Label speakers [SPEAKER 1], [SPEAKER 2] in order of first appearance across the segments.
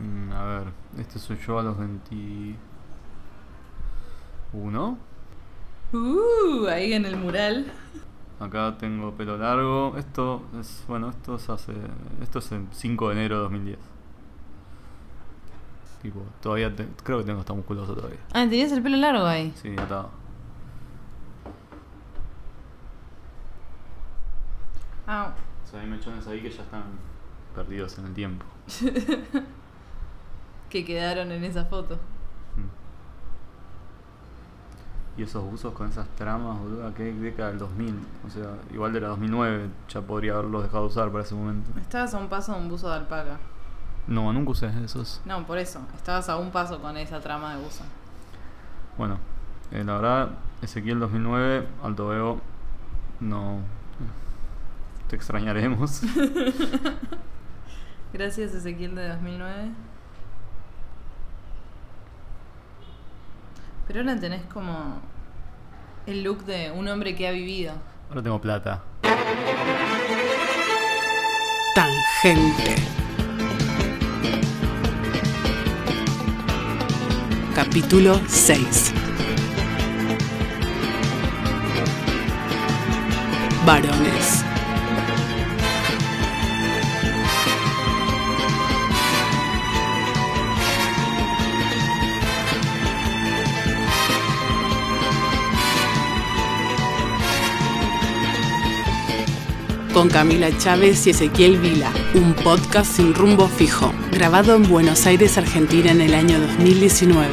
[SPEAKER 1] Mm, a ver, este soy yo a los 21.
[SPEAKER 2] Uh, ahí en el mural.
[SPEAKER 1] Acá tengo pelo largo. Esto es, bueno, esto es hace. Esto es el 5 de enero de 2010. Tipo, todavía te- creo que tengo esta musculoso todavía.
[SPEAKER 2] Ah, tenías el pelo largo ahí.
[SPEAKER 1] Sí, atado.
[SPEAKER 2] Ah,
[SPEAKER 1] O sea, hay mechones ahí que ya están perdidos en el tiempo.
[SPEAKER 2] que quedaron en esa foto.
[SPEAKER 1] Mm. Y esos buzos con esas tramas, boludo, ¿qué década del 2000? O sea, igual de la 2009 ya podría haberlos dejado de usar para ese momento.
[SPEAKER 2] Estabas a un paso de un buzo de alpaca.
[SPEAKER 1] No, nunca usé esos.
[SPEAKER 2] No, por eso. Estabas a un paso con esa trama de buzo.
[SPEAKER 1] Bueno, eh, la verdad, Ezequiel 2009, Alto Veo, no. Te extrañaremos.
[SPEAKER 2] Gracias, Ezequiel de 2009. Pero ahora tenés como el look de un hombre que ha vivido.
[SPEAKER 1] Ahora tengo plata.
[SPEAKER 3] Tangente. Capítulo 6. Varones. Con Camila Chávez y Ezequiel Vila, un podcast sin rumbo fijo, grabado en Buenos Aires, Argentina en el año 2019.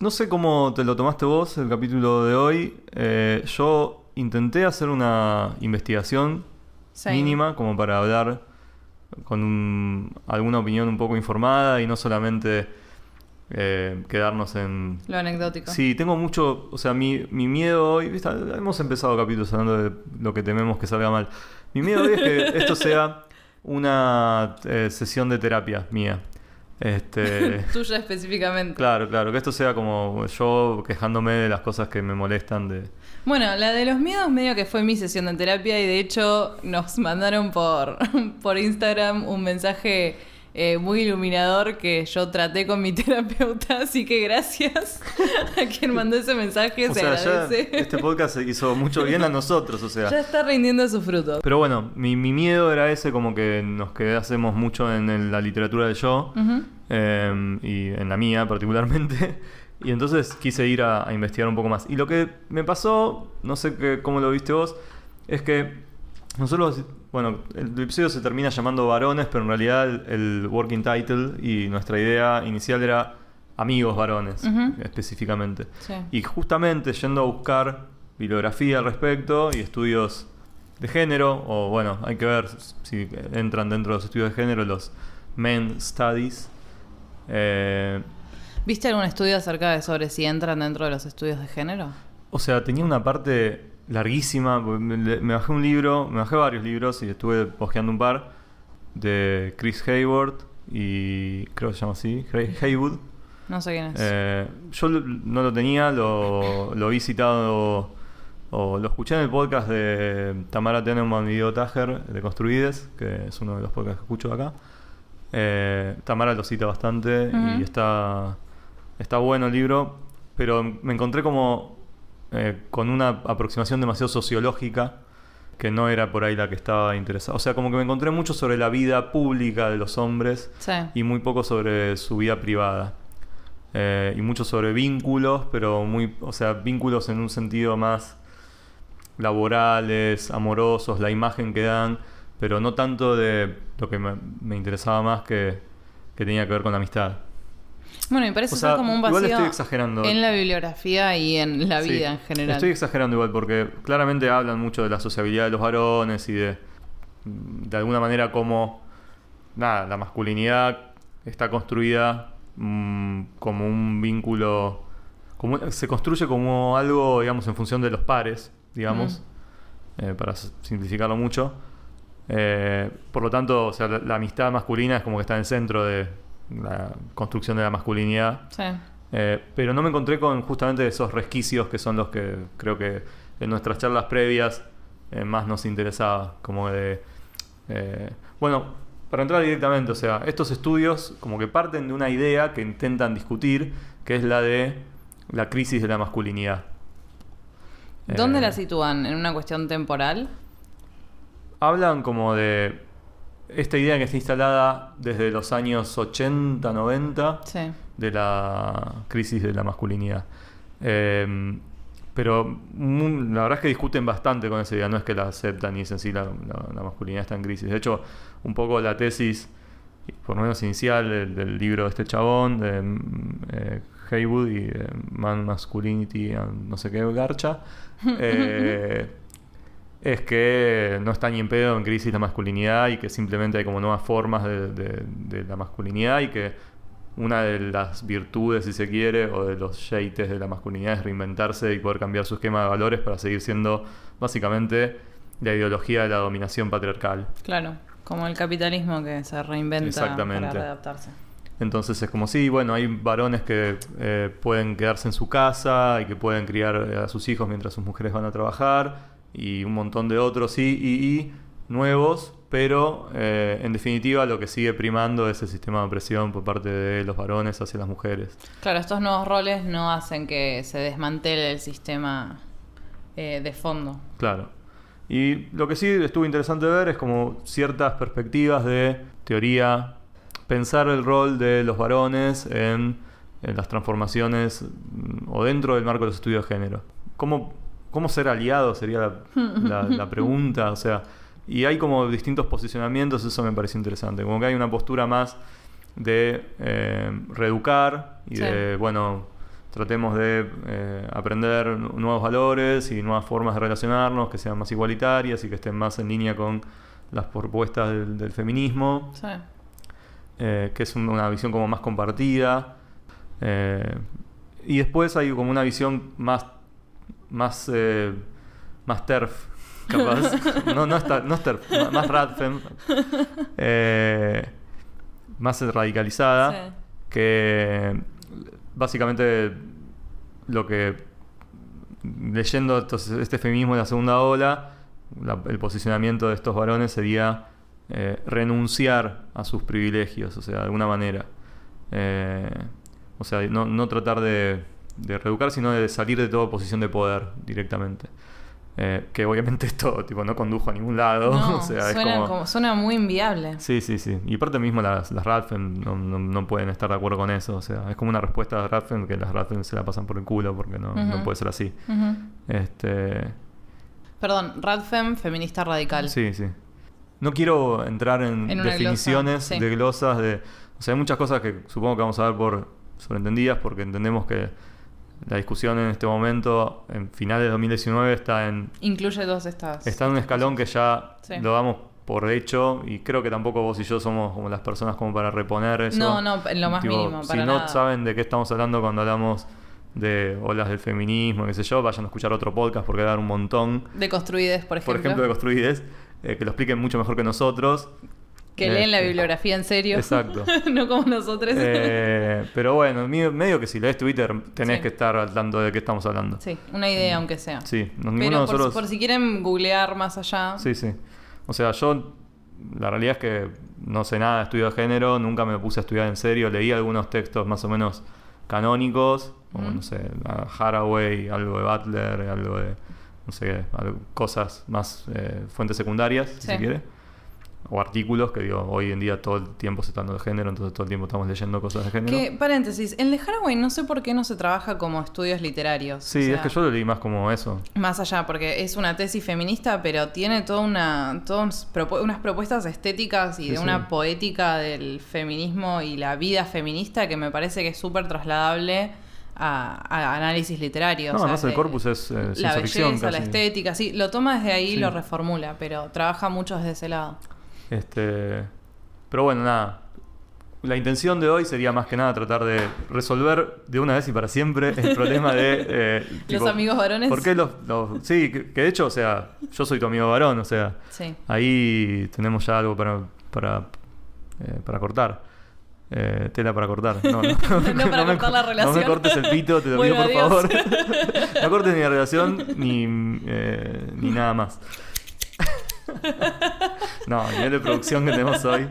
[SPEAKER 1] No sé cómo te lo tomaste vos el capítulo de hoy. Eh, yo intenté hacer una investigación
[SPEAKER 2] Sí.
[SPEAKER 1] mínima como para hablar con un- alguna opinión un poco informada y no solamente eh, quedarnos en...
[SPEAKER 2] Lo anecdótico.
[SPEAKER 1] Sí, tengo mucho, o sea, mi, mi miedo hoy, ¿viste? hemos empezado capítulos hablando de lo que tememos que salga mal. Mi miedo hoy es que esto sea una eh, sesión de terapia mía. Este,
[SPEAKER 2] Tuya específicamente.
[SPEAKER 1] claro, claro, que esto sea como yo quejándome de las cosas que me molestan de...
[SPEAKER 2] Bueno, la de los miedos medio que fue mi sesión de terapia y de hecho nos mandaron por, por Instagram un mensaje eh, muy iluminador que yo traté con mi terapeuta, así que gracias a quien mandó ese mensaje,
[SPEAKER 1] O
[SPEAKER 2] se
[SPEAKER 1] sea, ya
[SPEAKER 2] agradece.
[SPEAKER 1] este podcast se hizo mucho bien a nosotros, o sea...
[SPEAKER 2] Ya está rindiendo sus frutos.
[SPEAKER 1] Pero bueno, mi, mi miedo era ese, como que nos quedásemos mucho en el- la literatura del yo, eh, y en la mía particularmente. Y entonces quise ir a, a investigar un poco más. Y lo que me pasó, no sé qué, cómo lo viste vos, es que nosotros, bueno, el episodio se termina llamando varones, pero en realidad el, el working title y nuestra idea inicial era amigos varones,
[SPEAKER 2] Ujú.
[SPEAKER 1] específicamente.
[SPEAKER 2] Sí.
[SPEAKER 1] Y justamente yendo a buscar bibliografía al respecto y estudios de género, o bueno, hay que ver si entran dentro de los estudios de género los men studies. Eh,
[SPEAKER 2] ¿Viste algún estudio acerca de sobre si entran dentro de los estudios de género?
[SPEAKER 1] o sea, tenía una parte larguísima, me, bajé un libro, me bajé varios libros y estuve hojeando un par de Chris Hayward y creo que se llama así, Hay- Haywood.
[SPEAKER 2] No sé quién es.
[SPEAKER 1] Eh, yo no lo tenía, lo, lo vi citado o lo escuché en el podcast de Tamara Teneman y Diego Tajer de Construides, que es uno de los podcasts que escucho acá. Eh, Tamara lo cita bastante y está, está bueno el libro, pero me encontré como eh, con una aproximación demasiado sociológica que no era por ahí la que estaba interesada. O sea, como que me encontré mucho sobre la vida pública de los hombres
[SPEAKER 2] sí.
[SPEAKER 1] y muy poco sobre su vida privada. Eh, y mucho sobre vínculos, pero muy, o sea, vínculos en un sentido más laborales, amorosos, la imagen que dan, pero no tanto de lo que me, me interesaba más que, que tenía que ver con la amistad.
[SPEAKER 2] Bueno, me parece
[SPEAKER 1] O sea,
[SPEAKER 2] ser como un
[SPEAKER 1] igual
[SPEAKER 2] vacío
[SPEAKER 1] estoy exagerando.
[SPEAKER 2] en la bibliografía y en la
[SPEAKER 1] Sí,
[SPEAKER 2] vida en general.
[SPEAKER 1] Estoy exagerando igual porque claramente hablan mucho de la sociabilidad de los varones y de, de alguna manera cómo nada, la masculinidad está construida mm, como un vínculo, como, se construye como algo, digamos, en función de los pares, digamos, eh, para simplificarlo mucho. Eh, por lo tanto, o sea, la, la amistad masculina es como que está en el centro de la construcción de la masculinidad.
[SPEAKER 2] Sí.
[SPEAKER 1] Eh, pero no me encontré con justamente esos resquicios que son los que creo que en nuestras charlas previas eh, más nos interesaba. Como de. eh, bueno, para entrar directamente, o sea, estos estudios como que parten de una idea que intentan discutir, que es la de la crisis de la masculinidad.
[SPEAKER 2] ¿Dónde la sitúan? ¿En una cuestión temporal?
[SPEAKER 1] Hablan como de esta idea que está instalada desde los años 80, 90
[SPEAKER 2] Sí.
[SPEAKER 1] de la crisis de la masculinidad. Eh, pero la verdad es que discuten bastante con esa idea, no es que la aceptan y dicen sí, la, la- la masculinidad está en crisis. De hecho, un poco la tesis, por lo menos inicial, del, del libro de este chabón, de mm, eh, Haywood y eh, Man Masculinity, and no sé qué, Garcha, eh, es que no está ni en pedo en crisis la masculinidad y que simplemente hay como nuevas formas de, de- de la masculinidad y que una de las virtudes, si se quiere, o de los yates de la masculinidad es reinventarse y poder cambiar su esquema de valores para seguir siendo básicamente la ideología de la dominación patriarcal.
[SPEAKER 2] Claro. Como el capitalismo que se reinventa
[SPEAKER 1] Exactamente.
[SPEAKER 2] para readaptarse.
[SPEAKER 1] Entonces es como sí, bueno, hay varones que eh, pueden quedarse en su casa y que pueden criar eh, a sus hijos mientras sus mujeres van a trabajar y un montón de otros sí y, y nuevos, pero eh, en definitiva lo que sigue primando es el sistema de opresión por parte de los varones hacia las mujeres.
[SPEAKER 2] Claro, estos nuevos roles no hacen que se desmantele el sistema eh, de fondo.
[SPEAKER 1] Claro. Y lo que sí estuvo interesante ver es como ciertas perspectivas de teoría, pensar el rol de los varones en, en las transformaciones mm, o dentro del marco de los estudios de género. ¿Cómo, cómo ser aliado sería la, la- la pregunta? O sea, y hay como distintos posicionamientos, eso me pareció interesante. Como que hay una postura más de eh, reeducar y
[SPEAKER 2] Sí.
[SPEAKER 1] de, bueno, tratemos de eh, aprender nu- nuevos valores y nuevas formas de relacionarnos que sean más igualitarias y que estén más en línea con las propuestas del, del feminismo,
[SPEAKER 2] Sí.
[SPEAKER 1] eh, que es un- una visión como más compartida. Eh, y después hay como una visión más, más, eh, más TERF, capaz. no, no, es ta- no es TERF, más RADFEM. eh, más radicalizada
[SPEAKER 2] Sí.
[SPEAKER 1] que básicamente lo que leyendo estos- este feminismo de la segunda ola, la- el posicionamiento de estos varones sería eh, renunciar a sus privilegios, o sea, de alguna manera. Eh, o sea, no, no tratar de, de reeducar, sino de salir de toda posición de poder directamente. Eh, que obviamente esto tipo, no condujo a ningún lado.
[SPEAKER 2] No,
[SPEAKER 1] o sea, es
[SPEAKER 2] suena,
[SPEAKER 1] como-
[SPEAKER 2] como- suena muy inviable.
[SPEAKER 1] Sí, sí, sí. Y aparte mismo las, las Radfem no, no- no pueden estar de acuerdo con eso. O sea, es como una respuesta de Radfem que las Radfem se la pasan por el culo porque no, no puede ser así. Este,
[SPEAKER 2] Perdón, Radfem, feminista radical.
[SPEAKER 1] sí, sí. No quiero entrar en, definiciones
[SPEAKER 2] glosa, sí.
[SPEAKER 1] de glosas de... O sea, hay muchas cosas que supongo que vamos a ver por sobreentendidas porque entendemos que la discusión en este momento, en finales de 2019, está en
[SPEAKER 2] Incluye todas estas.
[SPEAKER 1] Está en un escalón que ya
[SPEAKER 2] Sí.
[SPEAKER 1] lo damos por hecho y creo que tampoco vos y yo somos como las personas como para reponer eso.
[SPEAKER 2] No, no, en lo más mínimo,
[SPEAKER 1] Si no
[SPEAKER 2] nada.
[SPEAKER 1] saben de qué estamos hablando cuando hablamos de olas del feminismo, qué sé yo, vayan a escuchar otro podcast porque va a dar un montón.
[SPEAKER 2] De construides, por ejemplo.
[SPEAKER 1] Por ejemplo, de Construides, eh, que lo expliquen mucho mejor que nosotros.
[SPEAKER 2] Que leen la
[SPEAKER 1] Este,
[SPEAKER 2] bibliografía en serio.
[SPEAKER 1] Exacto.
[SPEAKER 2] no como nosotros.
[SPEAKER 1] Eh, pero bueno, medio que si lees Twitter tenés
[SPEAKER 2] Sí.
[SPEAKER 1] que estar al tanto de qué estamos hablando.
[SPEAKER 2] sí, una idea, aunque sea.
[SPEAKER 1] Sí, no-
[SPEAKER 2] Pero por,
[SPEAKER 1] nosotros...
[SPEAKER 2] por si quieren googlear más allá.
[SPEAKER 1] Sí, sí. O sea, yo la realidad es que no sé nada de estudio de género, nunca me puse a estudiar en serio, leí algunos textos más o menos canónicos, como
[SPEAKER 2] Ujú.
[SPEAKER 1] no sé, Haraway, algo de Butler, algo de, no sé, algo- cosas más, eh, fuentes secundarias, si
[SPEAKER 2] Sí.
[SPEAKER 1] se quiere. O artículos, que digo, hoy en día todo el tiempo se está dando de género, entonces todo el tiempo estamos leyendo cosas de género.
[SPEAKER 2] Que, paréntesis, en The Haraway no sé por qué no se trabaja como estudios literarios.
[SPEAKER 1] Sí,
[SPEAKER 2] o sea,
[SPEAKER 1] es que yo lo leí más como eso.
[SPEAKER 2] Más allá, porque es una tesis feminista, pero tiene toda una, todas unas propuestas estéticas y
[SPEAKER 1] Sí,
[SPEAKER 2] de
[SPEAKER 1] sí.
[SPEAKER 2] una poética del feminismo y la vida feminista que me parece que es súper trasladable a, a análisis literario.
[SPEAKER 1] No,
[SPEAKER 2] o sea,
[SPEAKER 1] además el corpus es eh,
[SPEAKER 2] la
[SPEAKER 1] ficción
[SPEAKER 2] belleza, la estética, sí, lo toma desde ahí y
[SPEAKER 1] Sí.
[SPEAKER 2] lo reformula, pero trabaja mucho desde ese lado.
[SPEAKER 1] Este, pero bueno, nada. la intención de hoy sería más que nada tratar de resolver de una vez y para siempre el problema de... eh,
[SPEAKER 2] Los amigos varones.
[SPEAKER 1] ¿Por qué los, los- Sí, que, que de hecho, o sea, yo soy tu amigo varón, o sea,
[SPEAKER 2] Sí.
[SPEAKER 1] ahí tenemos ya algo para, para, eh, para cortar. Eh, tela para cortar. No, no,
[SPEAKER 2] No para
[SPEAKER 1] me
[SPEAKER 2] cortar la
[SPEAKER 1] co- No
[SPEAKER 2] relación.
[SPEAKER 1] me cortes el pito, te lo
[SPEAKER 2] Bueno,
[SPEAKER 1] pido por
[SPEAKER 2] adiós.
[SPEAKER 1] favor. no cortes ni la relación ni, eh, ni nada más. no, el nivel de producción que tenemos hoy.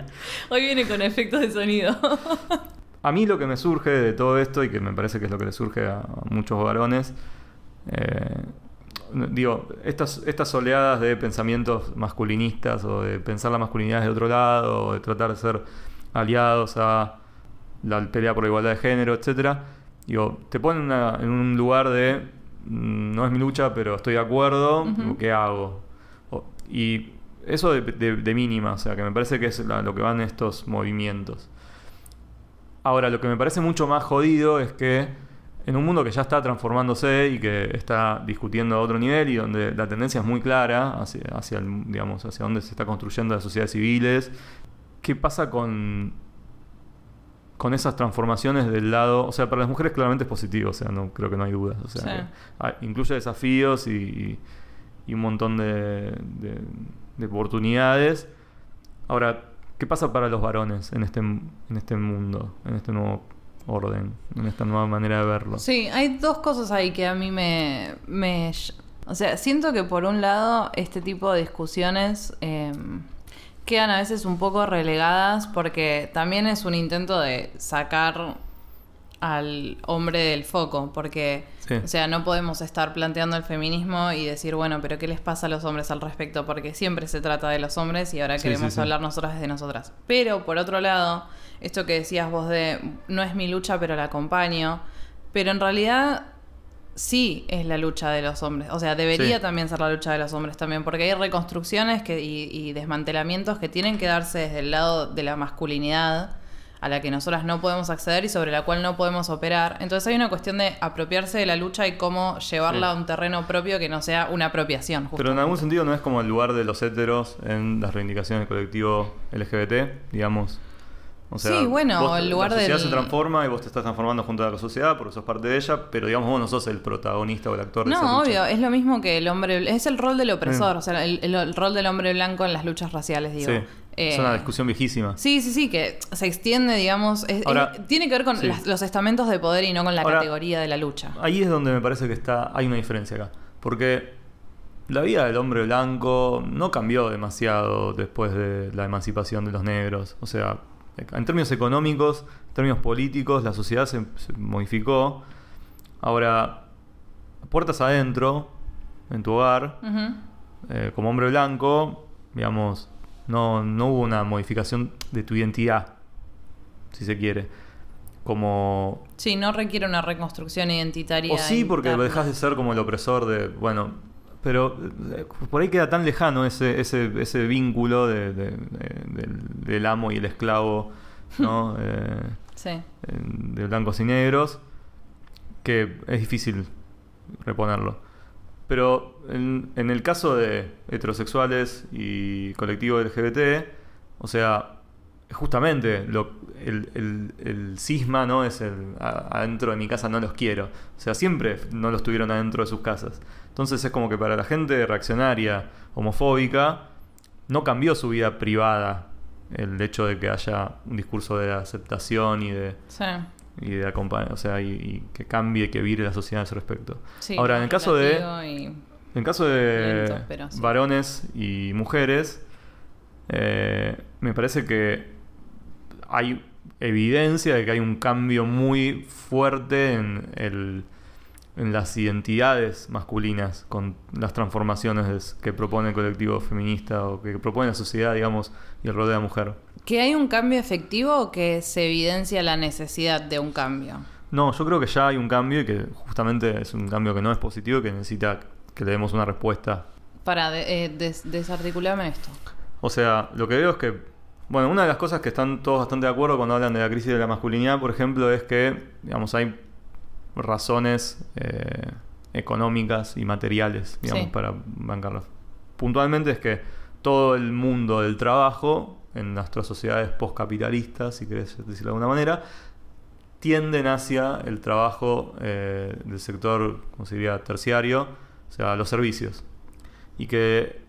[SPEAKER 2] Hoy viene con efectos de sonido.
[SPEAKER 1] A mí lo que me surge de todo esto, y que me parece que es lo que le surge a muchos varones, eh, digo, estas, estas oleadas de pensamientos masculinistas o de pensar la masculinidad de otro lado, o de tratar de ser aliados a la pelea por la igualdad de género, etcétera, digo, te ponen una- en un lugar de mm, no es mi lucha, pero estoy de acuerdo. ¿qué hago? Y eso de, de- de mínima, o sea, que me parece que es la- lo que van estos movimientos. Ahora, lo que me parece mucho más jodido es que en un mundo que ya está transformándose y que está discutiendo a otro nivel y donde la tendencia es muy clara hacia, hacia, el- digamos, hacia donde se está construyendo las sociedades civiles, ¿qué pasa con, con esas transformaciones del lado? O sea, para las mujeres claramente es positivo, o sea, no creo que no hay dudas. O sea,
[SPEAKER 2] Sí.
[SPEAKER 1] incluye desafíos y, y un montón de, de- de oportunidades. Ahora, ¿qué pasa para los varones en este, en este mundo, en este nuevo orden, en esta nueva manera de verlo?
[SPEAKER 2] Sí, hay dos cosas ahí que a mí me, me... O sea, siento que por un lado este tipo de discusiones eh, quedan a veces un poco relegadas porque también es un intento de sacar al hombre del foco, porque,
[SPEAKER 1] Sí.
[SPEAKER 2] o sea, no podemos estar planteando el feminismo y decir, bueno, pero ¿qué les pasa a los hombres al respecto? Porque siempre se trata de los hombres y ahora
[SPEAKER 1] Sí,
[SPEAKER 2] queremos
[SPEAKER 1] sí,
[SPEAKER 2] hablar nosotras desde nosotras. Pero, por otro lado, esto que decías vos de, no es mi lucha, pero la acompaño, pero en realidad sí es la lucha de los hombres. O sea, debería también ser la lucha de los hombres también, porque hay reconstrucciones que, y, y desmantelamientos que tienen que darse desde el lado de la masculinidad a la que nosotras no podemos acceder y sobre la cual no podemos operar. Entonces hay una cuestión de apropiarse de la lucha y cómo llevarla
[SPEAKER 1] Sí.
[SPEAKER 2] a un terreno propio que no sea una apropiación.
[SPEAKER 1] Pero en algún sentido no es como el lugar de los héteros en las reivindicaciones del colectivo LGBT, digamos. O sea,
[SPEAKER 2] Sí, bueno,
[SPEAKER 1] vos-
[SPEAKER 2] el lugar
[SPEAKER 1] la sociedad
[SPEAKER 2] del-
[SPEAKER 1] se transforma y vos te estás transformando junto a la sociedad porque sos parte de ella, pero digamos vos no sos el protagonista o el actor de esa
[SPEAKER 2] No,
[SPEAKER 1] lucha.
[SPEAKER 2] obvio, es lo mismo que el hombre, es el rol del opresor,
[SPEAKER 1] Mm.
[SPEAKER 2] o sea, el, el- el rol del hombre blanco en las luchas raciales, digo.
[SPEAKER 1] Sí,
[SPEAKER 2] Eh,
[SPEAKER 1] es una discusión viejísima.
[SPEAKER 2] Sí, sí, sí, que se extiende, digamos, es-
[SPEAKER 1] Ahora,
[SPEAKER 2] es- tiene que ver con
[SPEAKER 1] sí.
[SPEAKER 2] las- los estamentos de poder y no con la
[SPEAKER 1] Ahora,
[SPEAKER 2] categoría de la lucha.
[SPEAKER 1] Ahí es donde me parece que está hay una diferencia acá. Porque la vida del hombre blanco no cambió demasiado después de la emancipación de los negros. O sea, en términos económicos, en términos políticos, la sociedad se, se modificó. Ahora, puertas adentro, en tu hogar, eh, como hombre blanco, digamos, no, no hubo una modificación de tu identidad, si se quiere. Como
[SPEAKER 2] Sí, no requiere una reconstrucción identitaria.
[SPEAKER 1] o sí, porque lo dejas de ser como el opresor de. Bueno, pero eh, por ahí queda tan lejano ese, ese, ese vínculo de- de- de- del, del amo y el esclavo, ¿no? Eh,
[SPEAKER 2] Sí.
[SPEAKER 1] de blancos y negros, que es difícil reponerlo. Pero en, en el caso de heterosexuales y colectivo LGBT, o sea, justamente lo, el, el- el cisma no es el "A- adentro de mi casa no los quiero. O sea, siempre no los tuvieron adentro de sus casas. Entonces es como que para la gente reaccionaria, homofóbica, no cambió su vida privada el hecho de que haya un discurso de aceptación y de,
[SPEAKER 2] Sí.
[SPEAKER 1] y de acompañar, o sea, y, y que cambie, que vire la sociedad a ese respecto.
[SPEAKER 2] Sí,
[SPEAKER 1] Ahora, en el caso de
[SPEAKER 2] y-
[SPEAKER 1] en caso de
[SPEAKER 2] Lento, pero sí.
[SPEAKER 1] varones y mujeres, eh, me parece que hay evidencia de que hay un cambio muy fuerte en, el- en las identidades masculinas con las transformaciones que propone el colectivo feminista o que propone la sociedad, digamos, y el rol de la mujer.
[SPEAKER 2] ¿Que hay un cambio efectivo o que se evidencia la necesidad de un cambio?
[SPEAKER 1] No, yo creo que ya hay un cambio y que justamente es un cambio que no es positivo y que necesita que le demos una respuesta
[SPEAKER 2] Para, de- eh, des- desarticularme esto.
[SPEAKER 1] O sea, lo que veo es que, bueno, una de las cosas que están todos bastante de acuerdo cuando hablan de la crisis de la masculinidad, por ejemplo, es que, digamos, hay razones eh, económicas y materiales, digamos,
[SPEAKER 2] Sí.
[SPEAKER 1] para bancarlas. Puntualmente es que todo el mundo del trabajo en nuestras sociedades postcapitalistas, si querés decirlo de alguna manera, tienden hacia el trabajo eh, del sector, como se diría, terciario, o sea, los servicios. Y que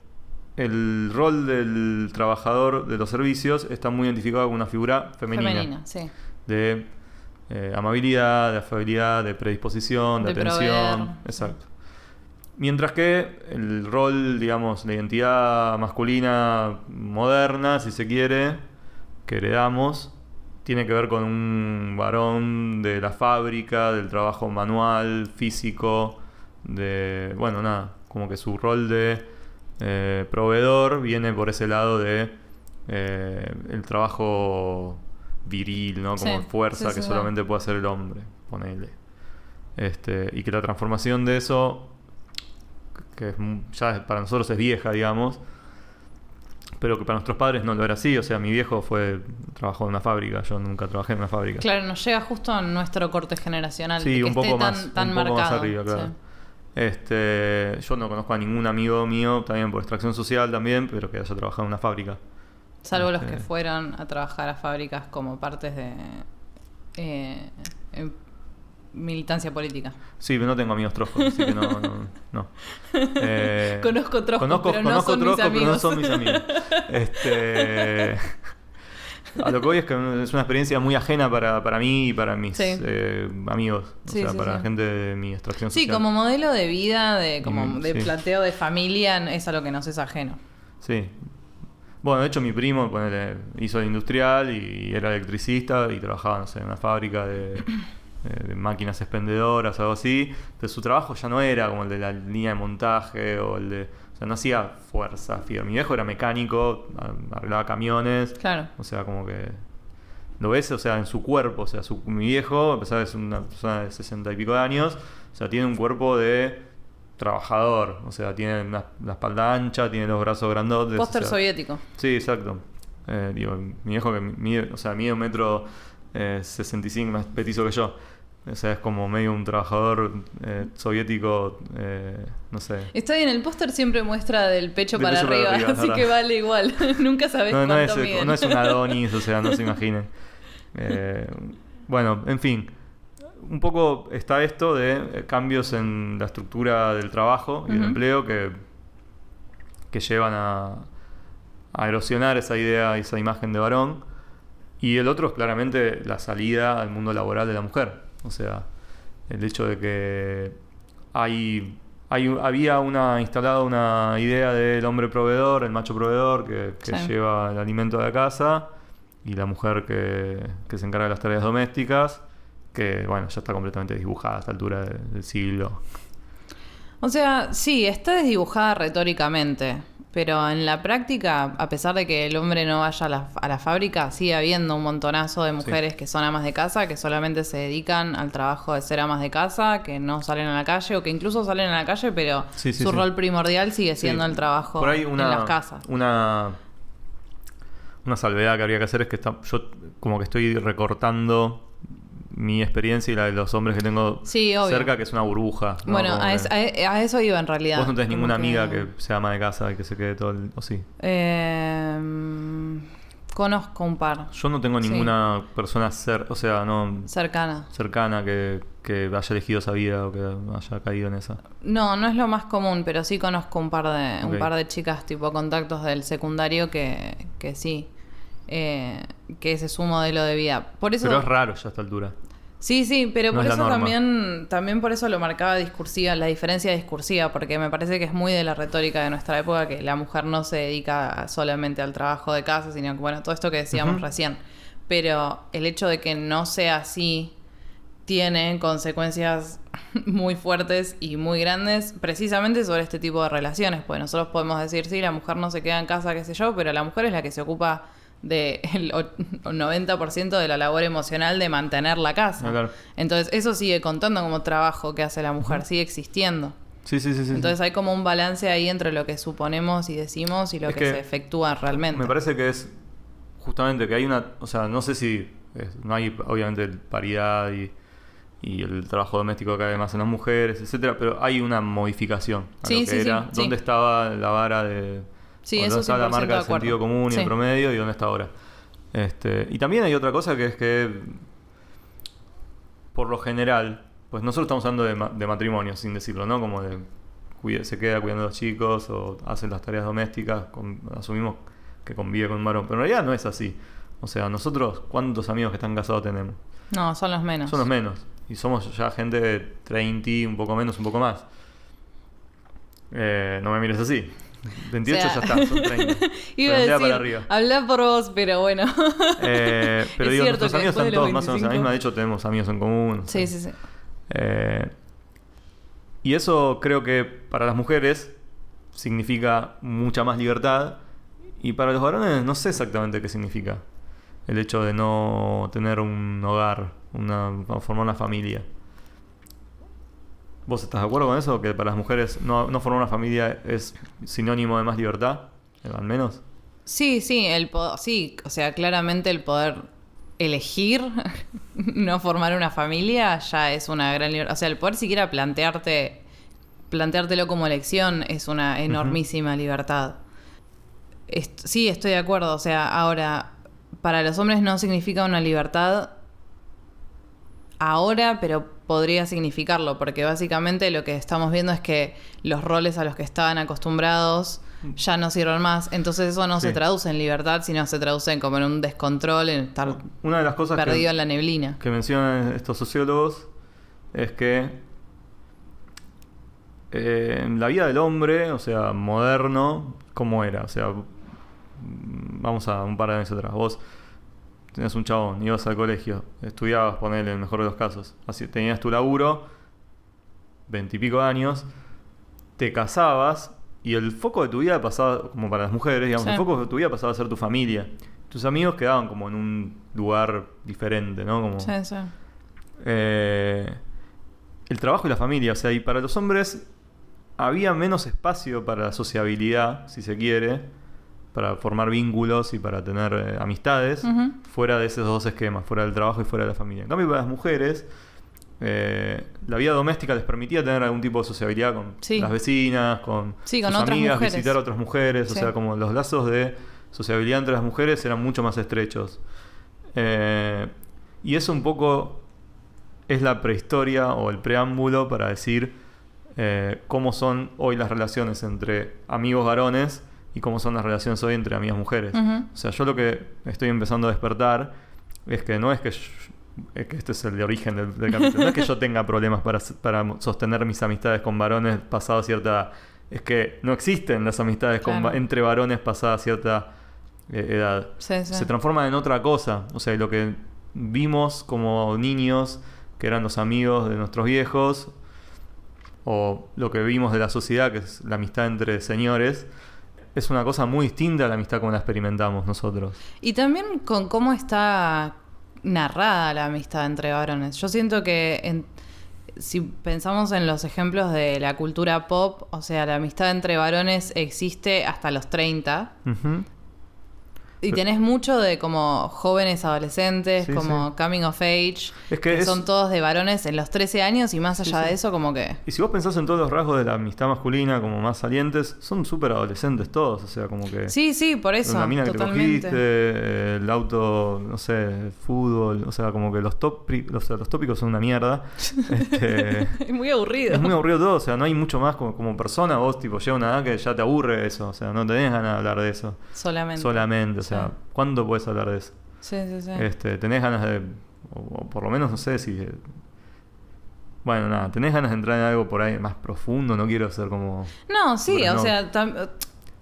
[SPEAKER 1] el rol del trabajador de los servicios está muy identificado con una figura femenina.
[SPEAKER 2] Femenina, sí.
[SPEAKER 1] De eh, amabilidad, de afabilidad, de predisposición, de,
[SPEAKER 2] De
[SPEAKER 1] atención.
[SPEAKER 2] proveer.
[SPEAKER 1] Exacto. Mientras que el rol, digamos, la identidad masculina moderna, si se quiere, que heredamos, tiene que ver con un varón de la fábrica, del trabajo manual, físico, de, bueno, nada, como que su rol de eh, proveedor viene por ese lado de eh, el trabajo viril, ¿no? Como
[SPEAKER 2] Sí,
[SPEAKER 1] fuerza
[SPEAKER 2] sí,
[SPEAKER 1] que solamente puede hacer el hombre, ponele. Este, y que la transformación de eso, que es ya para nosotros es vieja, digamos, pero que para nuestros padres no lo era así. O sea, mi viejo fue trabajó en una fábrica, yo nunca trabajé en una fábrica.
[SPEAKER 2] Claro, nos llega justo a nuestro corte generacional.
[SPEAKER 1] Sí,
[SPEAKER 2] que
[SPEAKER 1] un
[SPEAKER 2] esté
[SPEAKER 1] poco
[SPEAKER 2] tan,
[SPEAKER 1] más,
[SPEAKER 2] tan
[SPEAKER 1] un poco
[SPEAKER 2] marcado.
[SPEAKER 1] más arriba, claro. Este, yo no conozco a ningún amigo mío, también por extracción social también, pero que haya trabajado en una fábrica.
[SPEAKER 2] Salvo los
[SPEAKER 1] Este-
[SPEAKER 2] que fueron a trabajar a fábricas como partes de eh, militancia política.
[SPEAKER 1] Sí, pero no tengo amigos troscos, así que no, no, no. Eh,
[SPEAKER 2] Conozco troscos,
[SPEAKER 1] conozco,
[SPEAKER 2] pero no
[SPEAKER 1] conozco
[SPEAKER 2] son mis
[SPEAKER 1] troscos, pero no
[SPEAKER 2] amigos.
[SPEAKER 1] son mis amigos. Este, a lo que voy es que es una experiencia muy ajena para, para mí y para mis
[SPEAKER 2] Sí.
[SPEAKER 1] eh, amigos, o
[SPEAKER 2] Sí,
[SPEAKER 1] sea,
[SPEAKER 2] sí,
[SPEAKER 1] para
[SPEAKER 2] sí.
[SPEAKER 1] la gente de mi extracción
[SPEAKER 2] Sí,
[SPEAKER 1] social.
[SPEAKER 2] como modelo de vida, de como
[SPEAKER 1] Mm,
[SPEAKER 2] de
[SPEAKER 1] sí.
[SPEAKER 2] planteo de familia, es a lo que nos es ajeno.
[SPEAKER 1] Sí. Bueno, de hecho mi primo ponele, hizo el industrial y era electricista y trabajaba, no sé, en una fábrica de, eh, de máquinas expendedoras o algo así. Pero su trabajo ya no era como el de la línea de montaje o el de... Sea, no hacía fuerza, fío. Mi viejo era mecánico, arreglaba camiones.
[SPEAKER 2] Claro.
[SPEAKER 1] O sea, como que... Lo ves, o sea, en su cuerpo. O sea, su, mi viejo, a pesar de ser una persona de sesenta y pico de años, o sea, tiene un cuerpo de trabajador. O sea, tiene una- la espalda ancha, tiene los brazos grandotes. o
[SPEAKER 2] Póster
[SPEAKER 1] sea,
[SPEAKER 2] soviético.
[SPEAKER 1] Sí, exacto. Eh, digo, mi viejo que mide, o sea, mide un metro eh, 65 más petizo que yo. O sea, es como medio un trabajador eh, soviético, eh, no sé.
[SPEAKER 2] Está bien, el póster siempre muestra del pecho,
[SPEAKER 1] Del
[SPEAKER 2] para,
[SPEAKER 1] pecho para
[SPEAKER 2] arriba, así que vale igual. Nunca sabes
[SPEAKER 1] No, no es,
[SPEAKER 2] cuánto miden.
[SPEAKER 1] no es un Adonis, o sea, no se imaginen. Eh, bueno, en fin. Un poco está esto de eh, cambios en la estructura del trabajo y del
[SPEAKER 2] Ujú.
[SPEAKER 1] empleo que, que llevan a, a erosionar esa idea y esa imagen de varón. Y el otro es claramente la salida al mundo laboral de la mujer. O sea, el hecho de que hay, hay había una instalada una idea del hombre proveedor, el macho proveedor, que, que
[SPEAKER 2] Sí.
[SPEAKER 1] lleva el alimento de la casa, y la mujer que, que se encarga de las tareas domésticas, que bueno, ya está completamente dibujada a esta altura de- del siglo.
[SPEAKER 2] O sea, sí, está desdibujada retóricamente, pero en la práctica, a pesar de que el hombre no vaya a la, a la fábrica, sigue habiendo un montonazo de mujeres que son amas de casa, que solamente se dedican al trabajo de ser amas de casa, que no salen a la calle o que incluso salen a la calle, pero
[SPEAKER 1] Sí, sí,
[SPEAKER 2] su rol primordial sigue siendo el trabajo
[SPEAKER 1] Por ahí una,
[SPEAKER 2] en las casas.
[SPEAKER 1] Una, una salvedad que habría que hacer es que está- yo como que estoy recortando mi experiencia y la de los hombres que tengo
[SPEAKER 2] Sí,
[SPEAKER 1] cerca, que es una burbuja. ¿no?
[SPEAKER 2] Bueno, a, es- e- a eso iba en realidad.
[SPEAKER 1] Vos no tenés ninguna amiga que sea ama de casa y que se quede todo el... ¿O sí?
[SPEAKER 2] Eh, conozco un par.
[SPEAKER 1] Yo no tengo
[SPEAKER 2] Sí.
[SPEAKER 1] ninguna persona cer o sea, no
[SPEAKER 2] Cercana.
[SPEAKER 1] cercana que, que haya elegido esa vida o que haya caído en esa.
[SPEAKER 2] No, no es lo más común, pero sí conozco un par de, un par de chicas tipo contactos del secundario que, que sí, eh, que ese es su modelo de vida. Por eso,
[SPEAKER 1] Pero es raro ya a esta altura.
[SPEAKER 2] Sí, sí, pero
[SPEAKER 1] No
[SPEAKER 2] por
[SPEAKER 1] es
[SPEAKER 2] eso también, también por eso lo marcaba discursiva, la diferencia discursiva, porque me parece que es muy de la retórica de nuestra época que la mujer no se dedica solamente al trabajo de casa, sino que bueno, todo esto que decíamos recién. Pero el hecho de que no sea así tiene consecuencias muy fuertes y muy grandes precisamente sobre este tipo de relaciones. Pues nosotros podemos decir, sí, la mujer no se queda en casa, qué sé yo, pero la mujer es la que se ocupa del 90% de la labor emocional de mantener la casa.
[SPEAKER 1] Ah, claro.
[SPEAKER 2] Entonces eso sigue contando como trabajo que hace la mujer, sigue existiendo.
[SPEAKER 1] Sí, sí, sí. sí.
[SPEAKER 2] Entonces hay como un balance ahí entre lo que suponemos y decimos y lo
[SPEAKER 1] Es
[SPEAKER 2] que,
[SPEAKER 1] que
[SPEAKER 2] se efectúa realmente.
[SPEAKER 1] Me parece que es justamente que hay una, o sea, no sé si es- no hay obviamente paridad y, y el trabajo doméstico cae más en las mujeres, etcétera, pero hay una modificación a
[SPEAKER 2] Sí,
[SPEAKER 1] lo que
[SPEAKER 2] sí, sí,
[SPEAKER 1] era.
[SPEAKER 2] sí.
[SPEAKER 1] ¿Dónde estaba la vara de
[SPEAKER 2] Sí, eso
[SPEAKER 1] está la
[SPEAKER 2] 100%
[SPEAKER 1] marca
[SPEAKER 2] de
[SPEAKER 1] del sentido común y
[SPEAKER 2] Sí.
[SPEAKER 1] el promedio y dónde está ahora. Este, y también hay otra cosa que es que, por lo general, pues nosotros estamos hablando de, ma- de matrimonio, sin decirlo, ¿no? Como de cuida- se queda cuidando a los chicos o hace las tareas domésticas, con- asumimos que convive con un varón, pero en realidad no es así. O sea, nosotros, ¿cuántos amigos que están casados tenemos?
[SPEAKER 2] No, son los menos.
[SPEAKER 1] Son los menos. Y somos ya gente de 30, un poco menos, un poco más. Eh, no me mires así. 28
[SPEAKER 2] O sea,
[SPEAKER 1] ya está, son 30.
[SPEAKER 2] Iba a
[SPEAKER 1] Redondea
[SPEAKER 2] decir,
[SPEAKER 1] para arriba.
[SPEAKER 2] habla por vos, pero bueno.
[SPEAKER 1] Eh, pero
[SPEAKER 2] Es
[SPEAKER 1] digo, nuestros amigos son todos más o menos la
[SPEAKER 2] 25.
[SPEAKER 1] misma. De hecho, tenemos amigos en común.
[SPEAKER 2] sí, sí, sí.
[SPEAKER 1] Eh, y eso creo que para las mujeres significa mucha más libertad. Y para los varones no sé exactamente qué significa el hecho de no tener un hogar, una, formar una familia. ¿Vos estás de acuerdo con eso? Que para las mujeres no, no formar una familia es sinónimo de más libertad, eh, al menos.
[SPEAKER 2] Sí, sí, el sí, o sea, claramente el poder elegir no formar una familia ya es una gran libertad. O sea, el poder siquiera plantearte planteártelo como elección es una enormísima libertad. Est- sí, estoy de acuerdo. O sea, ahora, para los hombres no significa una libertad ahora, pero podría significarlo, porque básicamente lo que estamos viendo es que los roles a los que estaban acostumbrados ya no sirven más. Entonces eso no
[SPEAKER 1] Sí.
[SPEAKER 2] se traduce en libertad, sino se traduce en como en un descontrol, en estar
[SPEAKER 1] Una de las cosas que,
[SPEAKER 2] perdido en la neblina.
[SPEAKER 1] que mencionan estos sociólogos es que eh, en la vida del hombre, o sea, moderno, ¿cómo era? O sea, vamos a un par de años atrás. Vos tenías un chabón, ibas al colegio, estudiabas, ponele, en el mejor de los casos. Así, tenías tu laburo, veintipico años, te casabas y el foco de tu vida pasaba, como para las mujeres, digamos,
[SPEAKER 2] Sí.
[SPEAKER 1] el foco de tu vida pasaba a ser tu familia. Tus amigos quedaban como en un lugar diferente, ¿no? Como,
[SPEAKER 2] Sí, sí.
[SPEAKER 1] eh, el trabajo y la familia. O sea, y para los hombres había menos espacio para la sociabilidad, si se quiere, para formar vínculos y para tener eh, amistades, fuera de esos dos esquemas, fuera del trabajo y fuera de la familia. En cambio, para las mujeres, eh, la vida doméstica les permitía tener algún tipo de sociabilidad con
[SPEAKER 2] Sí.
[SPEAKER 1] las vecinas, con,
[SPEAKER 2] Sí, con
[SPEAKER 1] sus
[SPEAKER 2] otras
[SPEAKER 1] amigas,
[SPEAKER 2] mujeres.
[SPEAKER 1] visitar a otras mujeres. O sea, como los lazos de sociabilidad entre las mujeres eran mucho más estrechos. Eh, y eso un poco es la prehistoria o el preámbulo para decir cómo son hoy las relaciones entre amigos varones y cómo son las relaciones hoy entre amigas mujeres. O sea, yo lo que estoy empezando a despertar es que no es que, yo- es que este es el de origen del, del capítulo, no es que yo tenga problemas para, para sostener mis amistades con varones pasado cierta edad. Es que no existen las amistades con entre varones pasada cierta eh, edad
[SPEAKER 2] Sí, sí.
[SPEAKER 1] se transforma en otra cosa. O sea, lo que vimos como niños, que eran los amigos de nuestros viejos, o lo que vimos de la sociedad, que es la amistad entre señores, es una cosa muy distinta a la amistad como la experimentamos nosotros.
[SPEAKER 2] Y también con cómo está narrada la amistad entre varones. Yo siento que en- si pensamos en los ejemplos de la cultura pop, o sea, la amistad entre varones existe hasta los 30.
[SPEAKER 1] Ujú.
[SPEAKER 2] Y tenés mucho de como jóvenes adolescentes,
[SPEAKER 1] Sí,
[SPEAKER 2] como
[SPEAKER 1] sí.
[SPEAKER 2] coming of age,
[SPEAKER 1] Es que
[SPEAKER 2] que
[SPEAKER 1] es-
[SPEAKER 2] son todos de varones en los 13 años y más allá
[SPEAKER 1] sí.
[SPEAKER 2] de eso como que...
[SPEAKER 1] Y si vos pensás en todos los rasgos de la amistad masculina como más salientes, son súper adolescentes todos. O sea, como que...
[SPEAKER 2] Sí, sí, por eso,
[SPEAKER 1] la mina que te
[SPEAKER 2] totalmente.
[SPEAKER 1] cogiste, el auto, no sé, el fútbol, o sea, como que los, o sea, los tópicos son una mierda. Este,
[SPEAKER 2] es muy aburrido.
[SPEAKER 1] es muy aburrido todo, o sea, no hay mucho más como, como persona, vos tipo llega una edad que ya te aburre eso, o sea, no tenés ganas de hablar de eso.
[SPEAKER 2] Solamente.
[SPEAKER 1] Solamente, o sea,
[SPEAKER 2] Sí.
[SPEAKER 1] ¿cuándo puedes hablar de eso?
[SPEAKER 2] Sí, sí, sí.
[SPEAKER 1] Este, tenés ganas de, o, o por lo menos no sé si... eh, Bueno, nada, tenés ganas de entrar en algo por ahí más profundo, no quiero ser como...
[SPEAKER 2] No, sí, o
[SPEAKER 1] no.
[SPEAKER 2] sea, tam-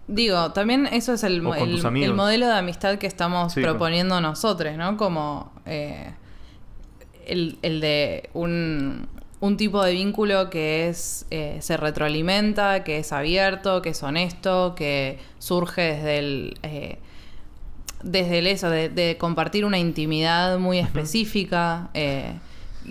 [SPEAKER 2] digo, también eso es el, el- modelo de amistad que estamos
[SPEAKER 1] Sí,
[SPEAKER 2] proponiendo nosotros, ¿no? Como eh, el, el de un, un tipo de vínculo que es eh, se retroalimenta, que es abierto, que es honesto, que surge desde el... eh, desde el eso, de, de compartir una intimidad muy específica, eh,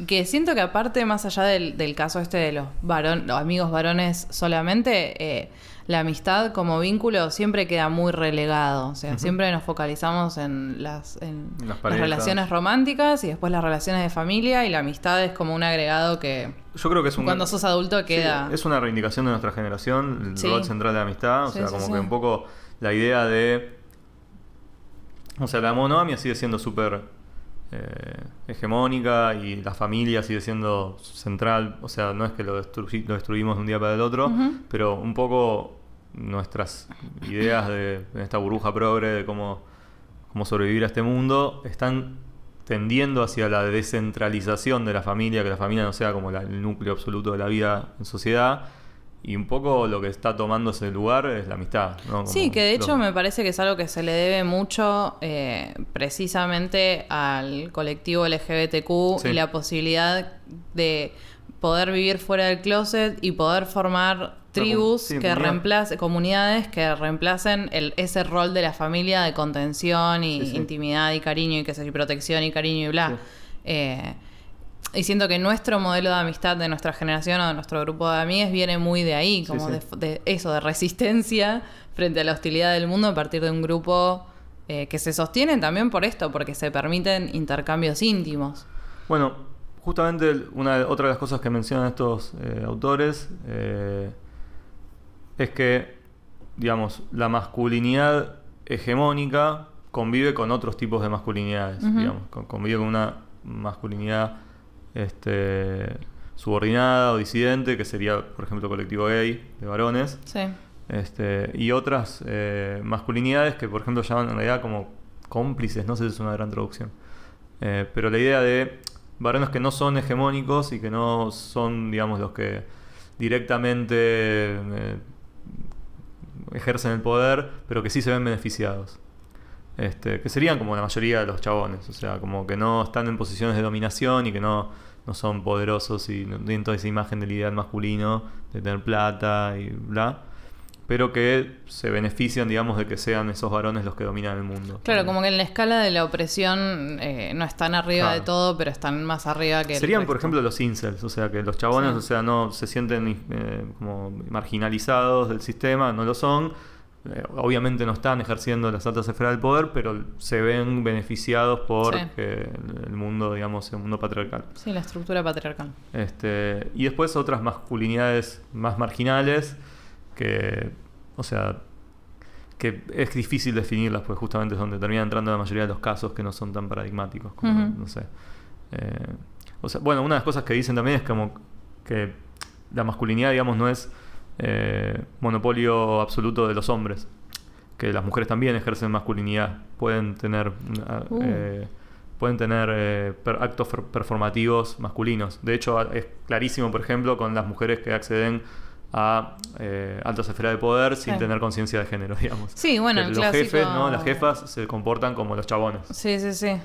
[SPEAKER 2] que siento que aparte, más allá del, del caso este de los, varón, los amigos varones solamente, eh, la amistad como vínculo siempre queda muy relegado. O sea, siempre nos focalizamos en las, en
[SPEAKER 1] Las
[SPEAKER 2] relaciones románticas y después las relaciones de familia y la amistad es como un agregado que
[SPEAKER 1] Yo creo que es un...
[SPEAKER 2] cuando sos adulto
[SPEAKER 1] Sí,
[SPEAKER 2] queda...
[SPEAKER 1] es una reivindicación de nuestra generación, el
[SPEAKER 2] Sí.
[SPEAKER 1] rol central de la amistad. O
[SPEAKER 2] Sí,
[SPEAKER 1] sea, como que un poco la idea de... O sea, la monogamia sigue siendo súper eh, hegemónica y la familia sigue siendo central. O sea, no es que lo, lo destruimos de un día para el otro, pero un poco nuestras ideas de esta burbuja progre de cómo, cómo sobrevivir a este mundo están tendiendo hacia la descentralización de la familia, que la familia no sea como la- el núcleo absoluto de la vida en sociedad. Y un poco lo que está tomando ese lugar es la amistad. ¿no?
[SPEAKER 2] Sí, que de hecho me parece que es algo que se le debe mucho eh, precisamente al colectivo LGBTQ
[SPEAKER 1] Sí.
[SPEAKER 2] y la posibilidad de poder vivir fuera del closet y poder formar tribus
[SPEAKER 1] sí,
[SPEAKER 2] que reemplacen, comunidades que reemplacen el, ese rol de la familia de contención y
[SPEAKER 1] Sí,
[SPEAKER 2] intimidad y cariño y que sé, y protección y cariño y bla.
[SPEAKER 1] Sí.
[SPEAKER 2] Eh, y siento que nuestro modelo de amistad de nuestra generación o de nuestro grupo de amigos viene muy de ahí, como
[SPEAKER 1] sí.
[SPEAKER 2] De, de eso, de resistencia frente a la hostilidad del mundo a partir de un grupo eh, que se sostiene también por esto, porque se permiten intercambios íntimos.
[SPEAKER 1] Bueno, justamente una, otra de las cosas que mencionan estos eh, autores eh, es que, digamos, la masculinidad hegemónica convive con otros tipos de masculinidades, digamos, con- convive con una masculinidad este, subordinada o disidente, que sería, por ejemplo, colectivo gay de varones,
[SPEAKER 2] Sí.
[SPEAKER 1] este, y otras eh, masculinidades que, por ejemplo, llaman en realidad como cómplices, no sé si es una gran traducción. Eh, pero la idea de varones que no son hegemónicos y que no son, digamos, los que directamente eh, ejercen el poder, pero que sí se ven beneficiados. Este, que serían como la mayoría de los chabones, o sea, como que no están en posiciones de dominación y que no, no son poderosos y no tienen toda esa imagen del ideal masculino, de tener plata y bla, pero que se benefician, digamos, de que sean esos varones los que dominan el mundo.
[SPEAKER 2] Claro, como que en la escala de la opresión eh, no están arriba
[SPEAKER 1] Claro.
[SPEAKER 2] de todo, pero están más arriba que el
[SPEAKER 1] Serían, por ejemplo, los incels, o sea, que los chabones,
[SPEAKER 2] Sí.
[SPEAKER 1] o sea, no se sienten eh, como marginalizados del sistema, no lo son. Eh, obviamente no están ejerciendo las altas esferas del poder, pero se ven beneficiados por
[SPEAKER 2] Sí.
[SPEAKER 1] que el mundo, digamos, el mundo patriarcal.
[SPEAKER 2] Sí, la estructura patriarcal.
[SPEAKER 1] Este, y después otras masculinidades más marginales que, o sea, que es difícil definirlas, pues justamente es donde termina entrando la mayoría de los casos que no son tan paradigmáticos, como, no sé. Eh, o sea, bueno, una de las cosas que dicen también es como que la masculinidad, digamos, no es eh, monopolio absoluto de los hombres. Que las mujeres también ejercen masculinidad. Pueden tener
[SPEAKER 2] Uh.
[SPEAKER 1] eh, pueden tener eh, per- actos per- performativos masculinos. De hecho, es clarísimo, por ejemplo, con las mujeres que acceden a eh, altas esferas de poder sin tener conciencia de género, digamos.
[SPEAKER 2] Sí, bueno,
[SPEAKER 1] Que los
[SPEAKER 2] clásico-
[SPEAKER 1] jefes, ¿no? Las jefas se comportan como los chabones.
[SPEAKER 2] Sí, sí, sí.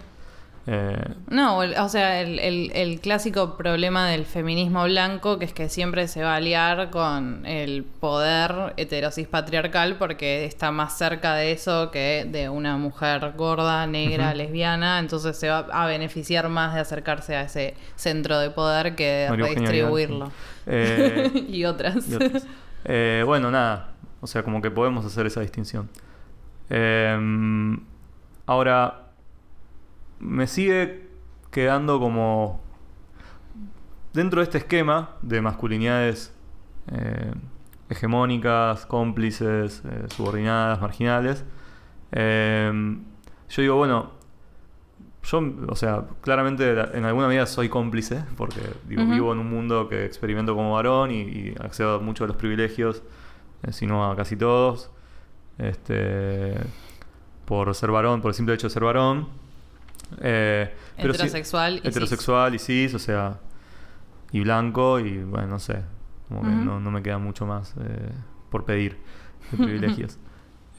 [SPEAKER 1] Eh,
[SPEAKER 2] No, o sea, el, el- el clásico problema del feminismo blanco, que es que siempre se va a aliar con el poder heterosis patriarcal, porque está más cerca de eso que de una mujer gorda, negra, lesbiana, entonces se va a beneficiar más de acercarse a ese centro de poder que de redistribuirlo.
[SPEAKER 1] eh,
[SPEAKER 2] y otras.
[SPEAKER 1] y otras. Eh, bueno, nada. O sea, como que podemos hacer esa distinción. Ahora, me sigue quedando como... Dentro de este esquema de masculinidades eh, hegemónicas, cómplices, eh, subordinadas, marginales, eh, yo digo, bueno, yo, o sea, claramente la- en alguna medida soy cómplice, porque digo, vivo en un mundo que experimento como varón y, y accedo a muchos de los privilegios, eh, si no a casi todos, este, por ser varón, por el simple hecho de ser varón. Eh, pero sí-
[SPEAKER 2] Heterosexual y cis.
[SPEAKER 1] heterosexual y cis, o sea, y blanco, y bueno, no sé, como que no, no me queda mucho más eh, por pedir de privilegios.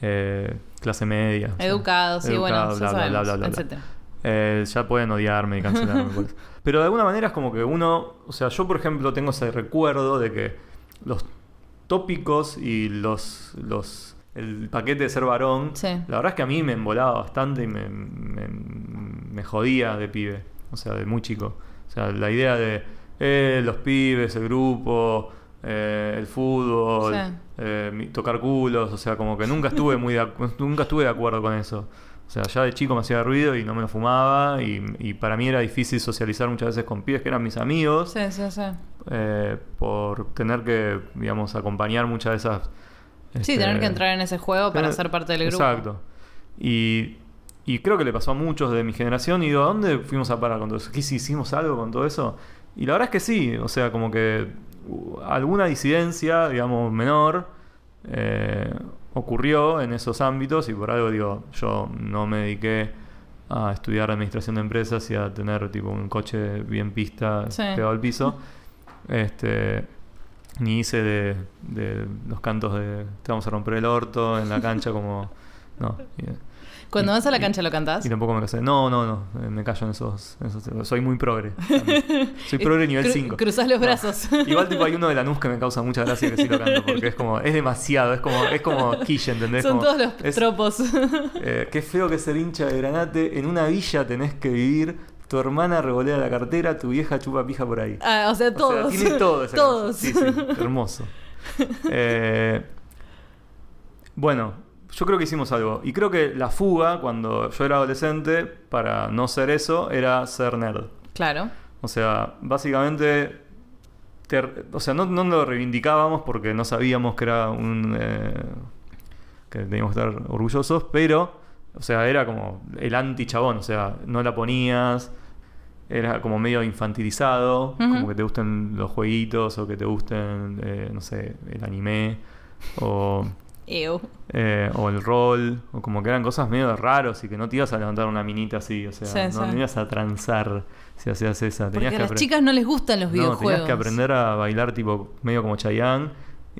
[SPEAKER 1] Eh, clase media. o sea,
[SPEAKER 2] Educado, sí, bueno,
[SPEAKER 1] educado, bla, bla,
[SPEAKER 2] etcétera.
[SPEAKER 1] Eh, ya pueden odiarme y cancelarme. por eso. Pero de alguna manera es como que uno, o sea, yo por ejemplo tengo ese recuerdo de que los tópicos y los, los el paquete de ser varón,
[SPEAKER 2] Sí.
[SPEAKER 1] la verdad es que a mí me embolaba bastante y me, me, me jodía de pibe, o sea, de muy chico. O sea, la idea de eh, los pibes, el grupo, eh, el fútbol,
[SPEAKER 2] Sí.
[SPEAKER 1] eh, tocar culos, o sea, como que nunca estuve muy de, nunca estuve de acuerdo con eso. O sea, ya de chico me hacía ruido y no me lo fumaba y, y para mí era difícil socializar muchas veces con pibes que eran mis amigos
[SPEAKER 2] Sí, sí, sí.
[SPEAKER 1] eh, por tener que, digamos, acompañar muchas de esas
[SPEAKER 2] Sí,
[SPEAKER 1] Este,
[SPEAKER 2] tener que entrar en ese juego para
[SPEAKER 1] tener-
[SPEAKER 2] ser parte del grupo.
[SPEAKER 1] Exacto. Y, y creo que le pasó a muchos de mi generación. Y digo, ¿a dónde fuimos a parar con todo eso? ¿Qué si hicimos algo con todo eso? Y la verdad es que sí. O sea, como que uh, alguna disidencia, digamos, menor, eh, ocurrió en esos ámbitos. Y por algo digo, yo no me dediqué a estudiar administración de empresas y a tener tipo un coche bien pista
[SPEAKER 2] Sí.
[SPEAKER 1] pegado al piso. Este, ni hice de, de los cantos de te vamos a romper el orto en la cancha como no
[SPEAKER 2] Cuando
[SPEAKER 1] y-
[SPEAKER 2] vas a la
[SPEAKER 1] y-
[SPEAKER 2] cancha lo cantás.
[SPEAKER 1] y tampoco me casé no no no eh, me callo en esos, en esos- soy muy progre soy progre nivel
[SPEAKER 2] Cru-
[SPEAKER 1] 5
[SPEAKER 2] cruzás los brazos.
[SPEAKER 1] igual tipo hay uno de Lanús que me causa mucha gracia que sí lo canto porque es como es demasiado es como es como quiche ¿entendés?
[SPEAKER 2] Son
[SPEAKER 1] Como-
[SPEAKER 2] todos los
[SPEAKER 1] es-
[SPEAKER 2] tropos.
[SPEAKER 1] eh, qué feo que ser hincha de Granate. En una villa tenés que vivir. Tu hermana revolea la cartera, tu vieja chupa pija por ahí.
[SPEAKER 2] Ah, o sea,
[SPEAKER 1] O sea,
[SPEAKER 2] todos.
[SPEAKER 1] tiene todo esa
[SPEAKER 2] Todos.
[SPEAKER 1] Sí, sí, hermoso. Eh, bueno, yo creo que hicimos algo. Y creo que la fuga, cuando yo era adolescente, para no ser eso, era ser nerd.
[SPEAKER 2] Claro.
[SPEAKER 1] O sea, básicamente. te- o sea, no, no lo reivindicábamos porque no sabíamos que era un. eh, que teníamos que estar orgullosos, pero. O sea, era como el anti-chabón. O sea, no la ponías. Era como medio infantilizado. Como que te gusten los jueguitos o que te gusten, eh, no sé, el anime. O. Eh, o el rol, o como que eran cosas medio raros y que no te ibas a levantar una minita así, o sea,
[SPEAKER 2] Sí,
[SPEAKER 1] no,
[SPEAKER 2] sí.
[SPEAKER 1] no ibas a transar si hacías esa.
[SPEAKER 2] Porque
[SPEAKER 1] Tenías
[SPEAKER 2] a
[SPEAKER 1] que
[SPEAKER 2] las chicas no les gustan los
[SPEAKER 1] no,
[SPEAKER 2] videojuegos.
[SPEAKER 1] tenías que aprender a bailar tipo medio como Chayanne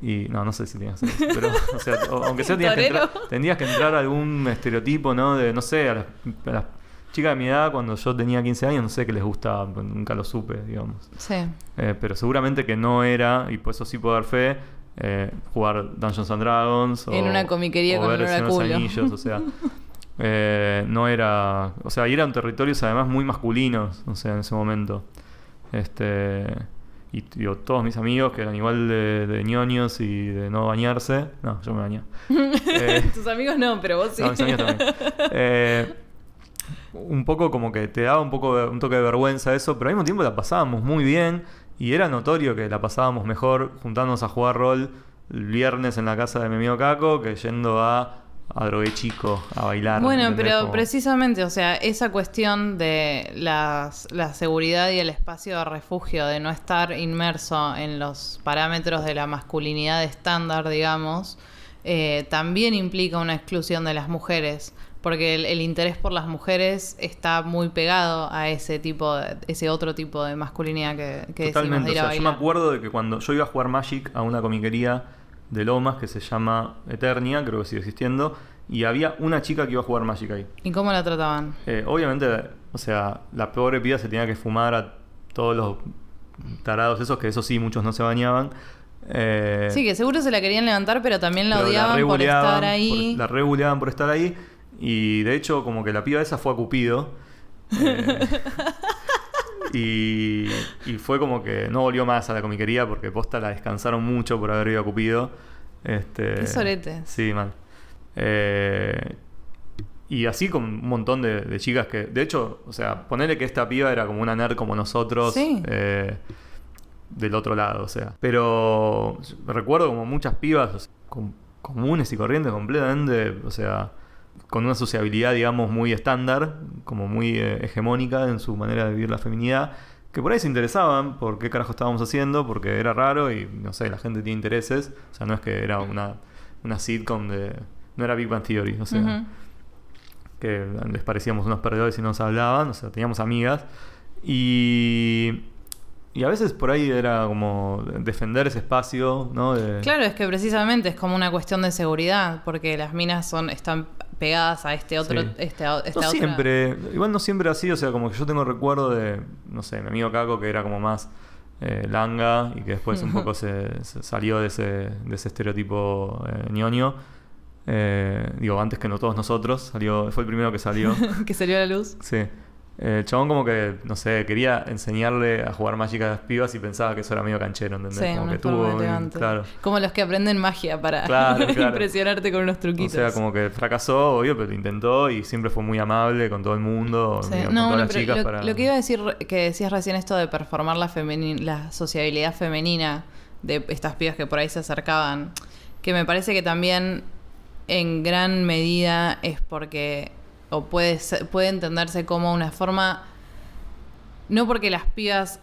[SPEAKER 1] y no, no sé si tenías eso, pero o sea, o- aunque sea tenías que, entrar, tendrías que entrar a algún estereotipo, ¿no? De, no sé, a las, a las chicas de mi edad cuando yo tenía 15 años, no sé qué les gustaba, nunca lo supe, digamos.
[SPEAKER 2] Sí.
[SPEAKER 1] Eh, pero seguramente que no era, y por eso sí puedo dar fe, eh, jugar Dungeons and Dragons. O,
[SPEAKER 2] En una comiquería
[SPEAKER 1] o
[SPEAKER 2] con
[SPEAKER 1] ver los
[SPEAKER 2] culo.
[SPEAKER 1] Anillos, o sea. eh, no era. O sea, y eran territorios además muy masculinos, o sea, en ese momento. Este. Y digo, todos mis amigos que eran igual de, de ñoños y de no bañarse. No, yo me bañé. Eh,
[SPEAKER 2] Tus amigos no, pero vos sí.
[SPEAKER 1] no, mis amigos también. Eh, un poco como que te daba un poco de- un toque de vergüenza eso, pero al mismo tiempo la pasábamos muy bien y era notorio que la pasábamos mejor juntándonos a jugar rol el viernes en la casa de mi amigo Caco que yendo a a Drogué Chico a bailar.
[SPEAKER 2] Bueno, pero
[SPEAKER 1] Como-
[SPEAKER 2] precisamente, o sea, esa cuestión de las, la seguridad y el espacio de refugio, de no estar inmerso en los parámetros de la masculinidad estándar, digamos, eh, también implica una exclusión de las mujeres, porque el, el interés por las mujeres está muy pegado a ese tipo, de- ese otro tipo de masculinidad que, que decimos
[SPEAKER 1] Totalmente.
[SPEAKER 2] de ir
[SPEAKER 1] O sea, yo me acuerdo de que cuando yo iba a jugar Magic a una comiquería de Lomas que se llama Eternia, creo que sigue existiendo, y había una chica que iba a jugar Magic ahí.
[SPEAKER 2] ¿Y cómo la trataban?
[SPEAKER 1] Eh, obviamente, o sea, la pobre piba se tenía que fumar a todos los tarados esos, que eso sí, muchos no se bañaban. Eh,
[SPEAKER 2] Sí, que seguro se la querían levantar, pero también la
[SPEAKER 1] pero
[SPEAKER 2] odiaban por estar ahí.
[SPEAKER 1] por- la rebuleaban por estar ahí. Y de hecho, como que la piba esa fue a Cupido. eh, y, y fue como que no volvió más a la comiquería porque posta la descansaron mucho por haber ido a Cupido. Este,
[SPEAKER 2] Qué soretes.
[SPEAKER 1] Sí, mal. Eh, y así con un montón de, de chicas que, de hecho, o sea, ponerle que esta piba era como una nerd como nosotros.
[SPEAKER 2] Sí.
[SPEAKER 1] eh, del otro lado, o sea. Pero recuerdo como muchas pibas o sea, com- comunes y corrientes completamente, o sea, con una sociabilidad, digamos, muy estándar, como muy eh, hegemónica en su manera de vivir la feminidad, que por ahí se interesaban por qué carajo estábamos haciendo, porque era raro y, no sé, la gente tiene intereses, o sea, no es que era una, una sitcom de... No era Big Bang Theory, o sea, que les parecíamos unos perdedores y nos hablaban, o sea, teníamos amigas. Y, y a veces por ahí era como defender ese espacio, ¿no? De-
[SPEAKER 2] Claro, es que precisamente es como una cuestión de seguridad, porque las minas son están pegadas a este otro,
[SPEAKER 1] Sí.
[SPEAKER 2] este, a- esta
[SPEAKER 1] No
[SPEAKER 2] otra-
[SPEAKER 1] siempre, igual no siempre así, o sea, como que yo tengo recuerdo de, no sé, mi amigo Caco que era como más eh, langa y que después un poco se, se salió de ese, de ese estereotipo eh, ñoño. Eh, digo, antes que no todos nosotros, salió, fue el primero que salió.
[SPEAKER 2] que salió a la luz.
[SPEAKER 1] Sí. Eh, El chabón como que, no sé, quería enseñarle a jugar Magic a las pibas y pensaba que eso era medio canchero, ¿entendés?
[SPEAKER 2] Sí,
[SPEAKER 1] como que tuvo,
[SPEAKER 2] elegante.
[SPEAKER 1] claro.
[SPEAKER 2] Como los que aprenden magia para
[SPEAKER 1] Claro, claro.
[SPEAKER 2] impresionarte con unos
[SPEAKER 1] O
[SPEAKER 2] truquitos.
[SPEAKER 1] sea, como que fracasó, obvio, pero lo intentó y siempre fue muy amable con todo el mundo,
[SPEAKER 2] Sí.
[SPEAKER 1] digo, con
[SPEAKER 2] No,
[SPEAKER 1] todas las chicas
[SPEAKER 2] lo,
[SPEAKER 1] para...
[SPEAKER 2] lo que iba a decir, que decías recién esto de performar la, femeni- la sociabilidad femenina de estas pibas que por ahí se acercaban, que me parece que también en gran medida es porque, o puede, ser- puede entenderse como una forma, no porque las pibas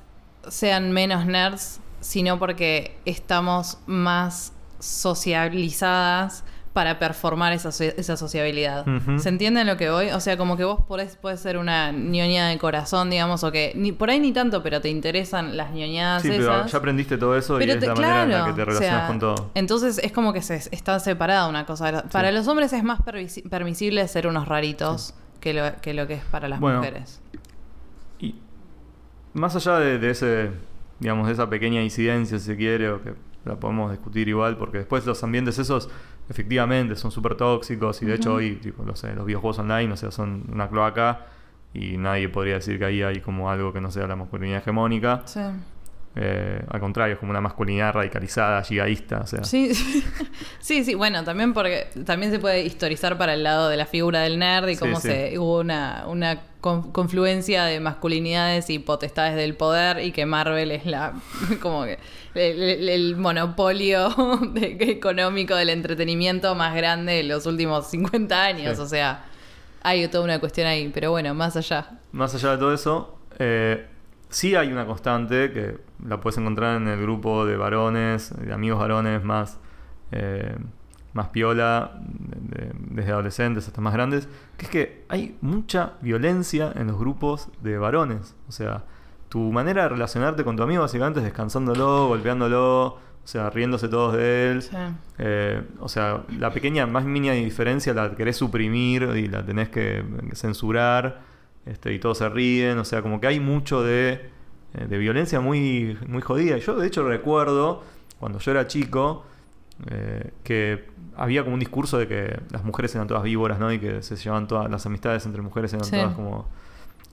[SPEAKER 2] sean menos nerds, sino porque estamos más socializadas para performar esa, so- esa sociabilidad. ¿Se entiende lo que voy? O sea, como que vos podés, puedes ser una ñoña de corazón, digamos, o que ni, por ahí ni tanto, pero te interesan las ñoñadas
[SPEAKER 1] Sí, pero ya aprendiste todo eso y
[SPEAKER 2] Pero
[SPEAKER 1] es
[SPEAKER 2] te-
[SPEAKER 1] la manera en la que te
[SPEAKER 2] o
[SPEAKER 1] relacionas
[SPEAKER 2] sea,
[SPEAKER 1] con todo.
[SPEAKER 2] Entonces es como que se está separada una cosa. Para los hombres es más permisible ser unos raritos que, lo, que lo que es para las
[SPEAKER 1] Bueno.
[SPEAKER 2] mujeres.
[SPEAKER 1] Y más allá de, de ese, digamos, de esa pequeña incidencia, si se quiere, o que la podemos discutir igual, porque después los ambientes esos efectivamente son súper tóxicos y de hecho hoy, tipo, no sé, los videojuegos online, o sea, son una cloaca y nadie podría decir que ahí hay como algo que no sea la masculinidad hegemónica.
[SPEAKER 2] Sí.
[SPEAKER 1] Eh, al contrario, es como una masculinidad radicalizada, gigaísta, o sea.
[SPEAKER 2] Sí, sí, sí, bueno, también porque también se puede historizar para el lado de la figura del nerd y cómo
[SPEAKER 1] sí.
[SPEAKER 2] se hubo una, una con- confluencia de masculinidades y potestades del poder y que Marvel es la como que el, monopolio de- económico del entretenimiento más grande de los últimos 50 años, o sea, hay toda una cuestión ahí, pero bueno, más allá.
[SPEAKER 1] Más allá de todo eso, eh, sí hay una constante que la puedes encontrar en el grupo de varones, de amigos varones más, eh, más piola, de- de- desde adolescentes hasta más grandes, que es que hay mucha violencia en los grupos de varones. O sea, tu manera de relacionarte con tu amigo básicamente es descansándolo, golpeándolo, o sea, riéndose todos de él.
[SPEAKER 2] Sí.
[SPEAKER 1] Eh, o sea, la pequeña, más mínima diferencia la querés suprimir y la tenés que censurar. Este, y todos se ríen. O sea, como que hay mucho de, de violencia muy, muy jodida. Yo, de hecho, recuerdo cuando yo era chico eh, que había como un discurso de que las mujeres eran todas víboras, ¿no? Y que se llevaban todas las amistades entre mujeres eran
[SPEAKER 2] Sí.
[SPEAKER 1] todas como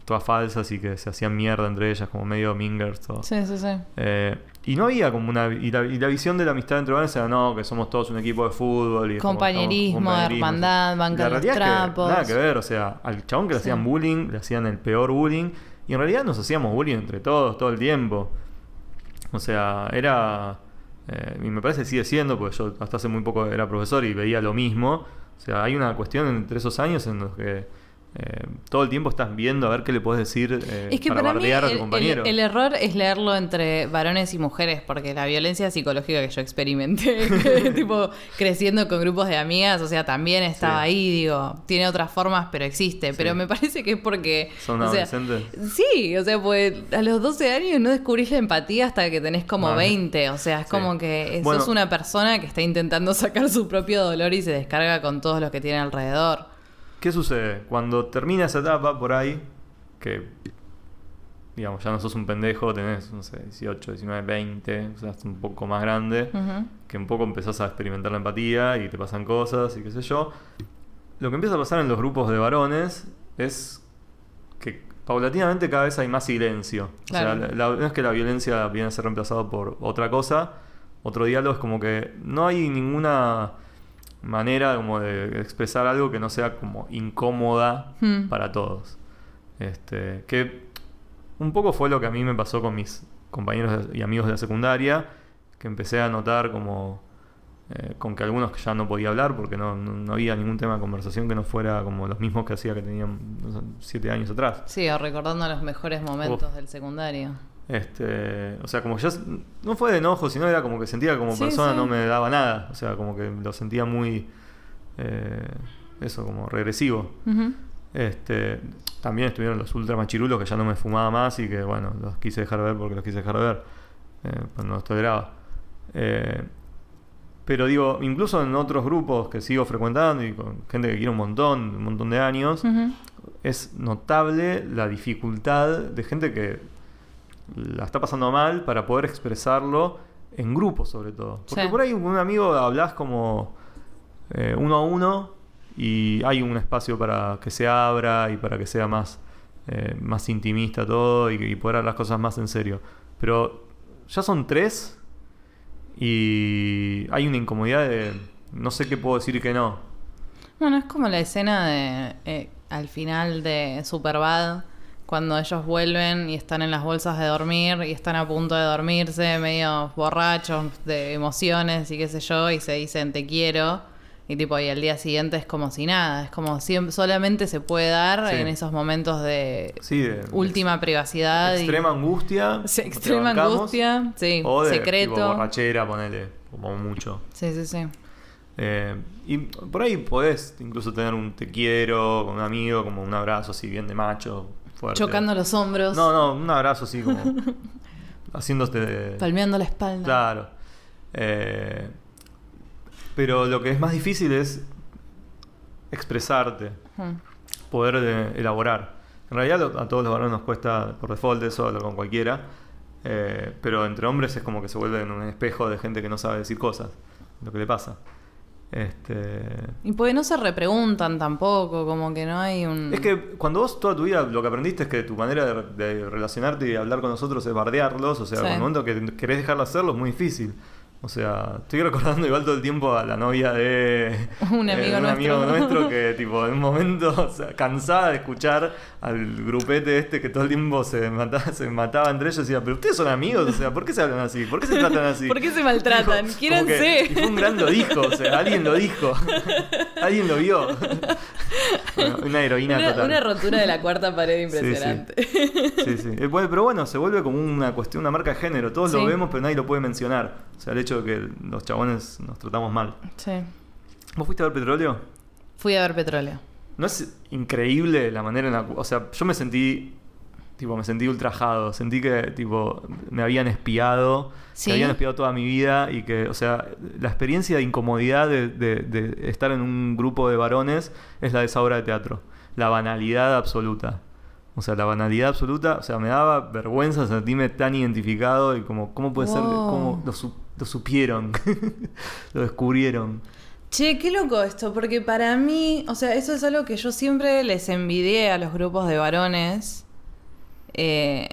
[SPEAKER 1] todas falsas y que se hacían mierda entre ellas, como medio mingers. Todo.
[SPEAKER 2] Sí, sí, sí.
[SPEAKER 1] Eh, y no había como una. Y la, y la visión de la amistad entre varones era no, que somos todos un equipo de fútbol. Y como
[SPEAKER 2] Compañerismo,
[SPEAKER 1] compañerismo,
[SPEAKER 2] hermandad, banca
[SPEAKER 1] es que
[SPEAKER 2] trapos.
[SPEAKER 1] nada que ver, o sea, al chabón que le hacían bullying, le hacían el peor bullying. Y en realidad nos hacíamos bullying entre todos, todo el tiempo. O sea, era. eh, y me parece que sigue siendo, porque yo hasta hace muy poco era profesor y veía lo mismo. O sea, hay una cuestión entre esos años en los que eh, todo el tiempo estás viendo a ver qué le puedes decir eh,
[SPEAKER 2] Es que
[SPEAKER 1] para,
[SPEAKER 2] para, mí
[SPEAKER 1] bardear a
[SPEAKER 2] el,
[SPEAKER 1] tu compañero.
[SPEAKER 2] el- el error es leerlo entre varones y mujeres, porque la violencia psicológica que yo experimenté, tipo creciendo con grupos de amigas, o sea, también estaba
[SPEAKER 1] Sí.
[SPEAKER 2] ahí, digo, tiene otras formas, pero existe. Pero me parece que es porque...
[SPEAKER 1] Son
[SPEAKER 2] o sea,
[SPEAKER 1] adolescentes.
[SPEAKER 2] Sí, o sea, pues a los 12 años no descubrís la empatía hasta que tenés como
[SPEAKER 1] Vale.
[SPEAKER 2] 20, o sea, es
[SPEAKER 1] Sí.
[SPEAKER 2] como que
[SPEAKER 1] Bueno.
[SPEAKER 2] sos una persona que está intentando sacar su propio dolor y se descarga con todos los que tiene alrededor.
[SPEAKER 1] ¿Qué sucede? Cuando termina esa etapa por ahí, que digamos, ya no sos un pendejo, tenés, no sé, 18, 19, 20, o sea, un poco más grande, que un poco empezás a experimentar la empatía y te pasan cosas y qué sé yo. Lo que empieza a pasar en los grupos de varones es que paulatinamente cada vez hay más silencio.
[SPEAKER 2] Claro.
[SPEAKER 1] O sea, la- la- no es que la violencia viene a ser reemplazada por otra cosa, otro diálogo es como que no hay ninguna manera como de expresar algo que no sea como incómoda
[SPEAKER 2] Hmm.
[SPEAKER 1] para todos. Este, que un poco fue lo que a mí me pasó con mis compañeros y amigos de la secundaria, que empecé a notar como eh, con que algunos que ya no podía hablar porque no, no- no había ningún tema de conversación que no fuera como los mismos que hacía que tenían no sé, siete años atrás.
[SPEAKER 2] Sí, o recordando los mejores momentos del secundario.
[SPEAKER 1] Este, o sea, como que ya no fue de enojo, sino era como que sentía que como
[SPEAKER 2] Sí,
[SPEAKER 1] persona
[SPEAKER 2] sí.
[SPEAKER 1] no me daba nada. O sea, como que lo sentía muy eh, eso, como regresivo. Este, también estuvieron los ultra machirulos que ya no me fumaba más y que bueno, los quise dejar ver porque los quise dejar ver. Eh, pues no los toleraba. Eh, pero digo, incluso en otros grupos que sigo frecuentando y con gente que quiero un montón, un montón de años, es notable la dificultad de gente que la está pasando mal para poder expresarlo en grupos sobre todo. Porque
[SPEAKER 2] Sí.
[SPEAKER 1] por ahí con un amigo hablas como eh, uno a uno y hay un espacio para que se abra y para que sea más, eh, más intimista todo y, y poder hablar las cosas más en serio. Pero ya son tres y hay una incomodidad de no sé qué puedo decir que no.
[SPEAKER 2] Bueno, es como la escena de eh, al final de Superbad cuando ellos vuelven y están en las bolsas de dormir y están a punto de dormirse, medio borrachos de emociones y qué sé yo, y se dicen te quiero. Y tipo, y al día siguiente es como si nada, es como siempre, solamente se puede dar
[SPEAKER 1] Sí.
[SPEAKER 2] en esos momentos de
[SPEAKER 1] Sí, de-
[SPEAKER 2] última privacidad. y-
[SPEAKER 1] Extrema angustia.
[SPEAKER 2] Sí,
[SPEAKER 1] te
[SPEAKER 2] extrema angustia, sí,
[SPEAKER 1] O de
[SPEAKER 2] secreto.
[SPEAKER 1] tipo, borrachera, ponele, como mucho.
[SPEAKER 2] Sí, sí, sí.
[SPEAKER 1] Eh, y por ahí podés incluso tener un te quiero con un amigo, como un abrazo así bien de macho, fuerte.
[SPEAKER 2] Chocando los hombros,
[SPEAKER 1] No, no, un abrazo así como haciéndote...
[SPEAKER 2] palmeando la espalda.
[SPEAKER 1] Claro. Eh, pero lo que es más difícil es expresarte,
[SPEAKER 2] Mm.
[SPEAKER 1] poder eh, elaborar. En realidad a todos los varones nos cuesta por default eso, hablar con cualquiera. eh, pero entre hombres es como que se vuelve en un espejo de gente que no sabe decir cosas. Lo que le pasa. Este,
[SPEAKER 2] Y porque no se repreguntan tampoco, como que no hay un...
[SPEAKER 1] Es que cuando vos toda tu vida lo que aprendiste es que tu manera de, de relacionarte y hablar con nosotros es bardearlos, o sea,
[SPEAKER 2] Sí.
[SPEAKER 1] en el momento que querés dejarlo hacerlo es muy difícil. O sea, estoy recordando igual todo el tiempo a la novia de
[SPEAKER 2] Un
[SPEAKER 1] eh,
[SPEAKER 2] amigo
[SPEAKER 1] de un
[SPEAKER 2] nuestro.
[SPEAKER 1] amigo nuestro que tipo en un momento, o sea, cansada de escuchar al grupete este que todo el tiempo se mataba, se mataba entre ellos y decía, pero ustedes son amigos, o sea, ¿por qué se hablan así? ¿Por qué se tratan así?
[SPEAKER 2] ¿Por qué se maltratan?
[SPEAKER 1] Dijo, como
[SPEAKER 2] Quiéranse.
[SPEAKER 1] que- y fue un gran lo dijo, o sea, alguien lo dijo. alguien lo vio. Bueno, una heroína
[SPEAKER 2] una,
[SPEAKER 1] total.
[SPEAKER 2] una rotura de la cuarta pared
[SPEAKER 1] Sí, sí.
[SPEAKER 2] impresionante.
[SPEAKER 1] Sí, sí. Eh, Pero bueno, se vuelve como una cuestión, una marca de género. Todos lo vemos, pero nadie lo puede mencionar. O sea, el hecho de que los chabones nos tratamos mal.
[SPEAKER 2] Sí.
[SPEAKER 1] ¿Vos fuiste a ver petróleo?
[SPEAKER 2] Fui a ver petróleo.
[SPEAKER 1] ¿No es increíble la manera en la O sea, yo me sentí. Tipo, me sentí ultrajado. Sentí que, tipo, me habían espiado.
[SPEAKER 2] ¿Sí?
[SPEAKER 1] Me habían espiado toda mi vida. Y que, o sea, la experiencia de incomodidad de, de- de estar en un grupo de varones es la de esa obra de teatro. La banalidad absoluta. O sea, la banalidad absoluta. O sea, me daba vergüenza sentirme tan identificado. Y como, ¿cómo puede ser? ¿Cómo lo, su- lo supieron? lo descubrieron.
[SPEAKER 2] Che, qué loco esto, porque para mí, o sea, eso es algo que yo siempre les envidié a los grupos de varones. eh,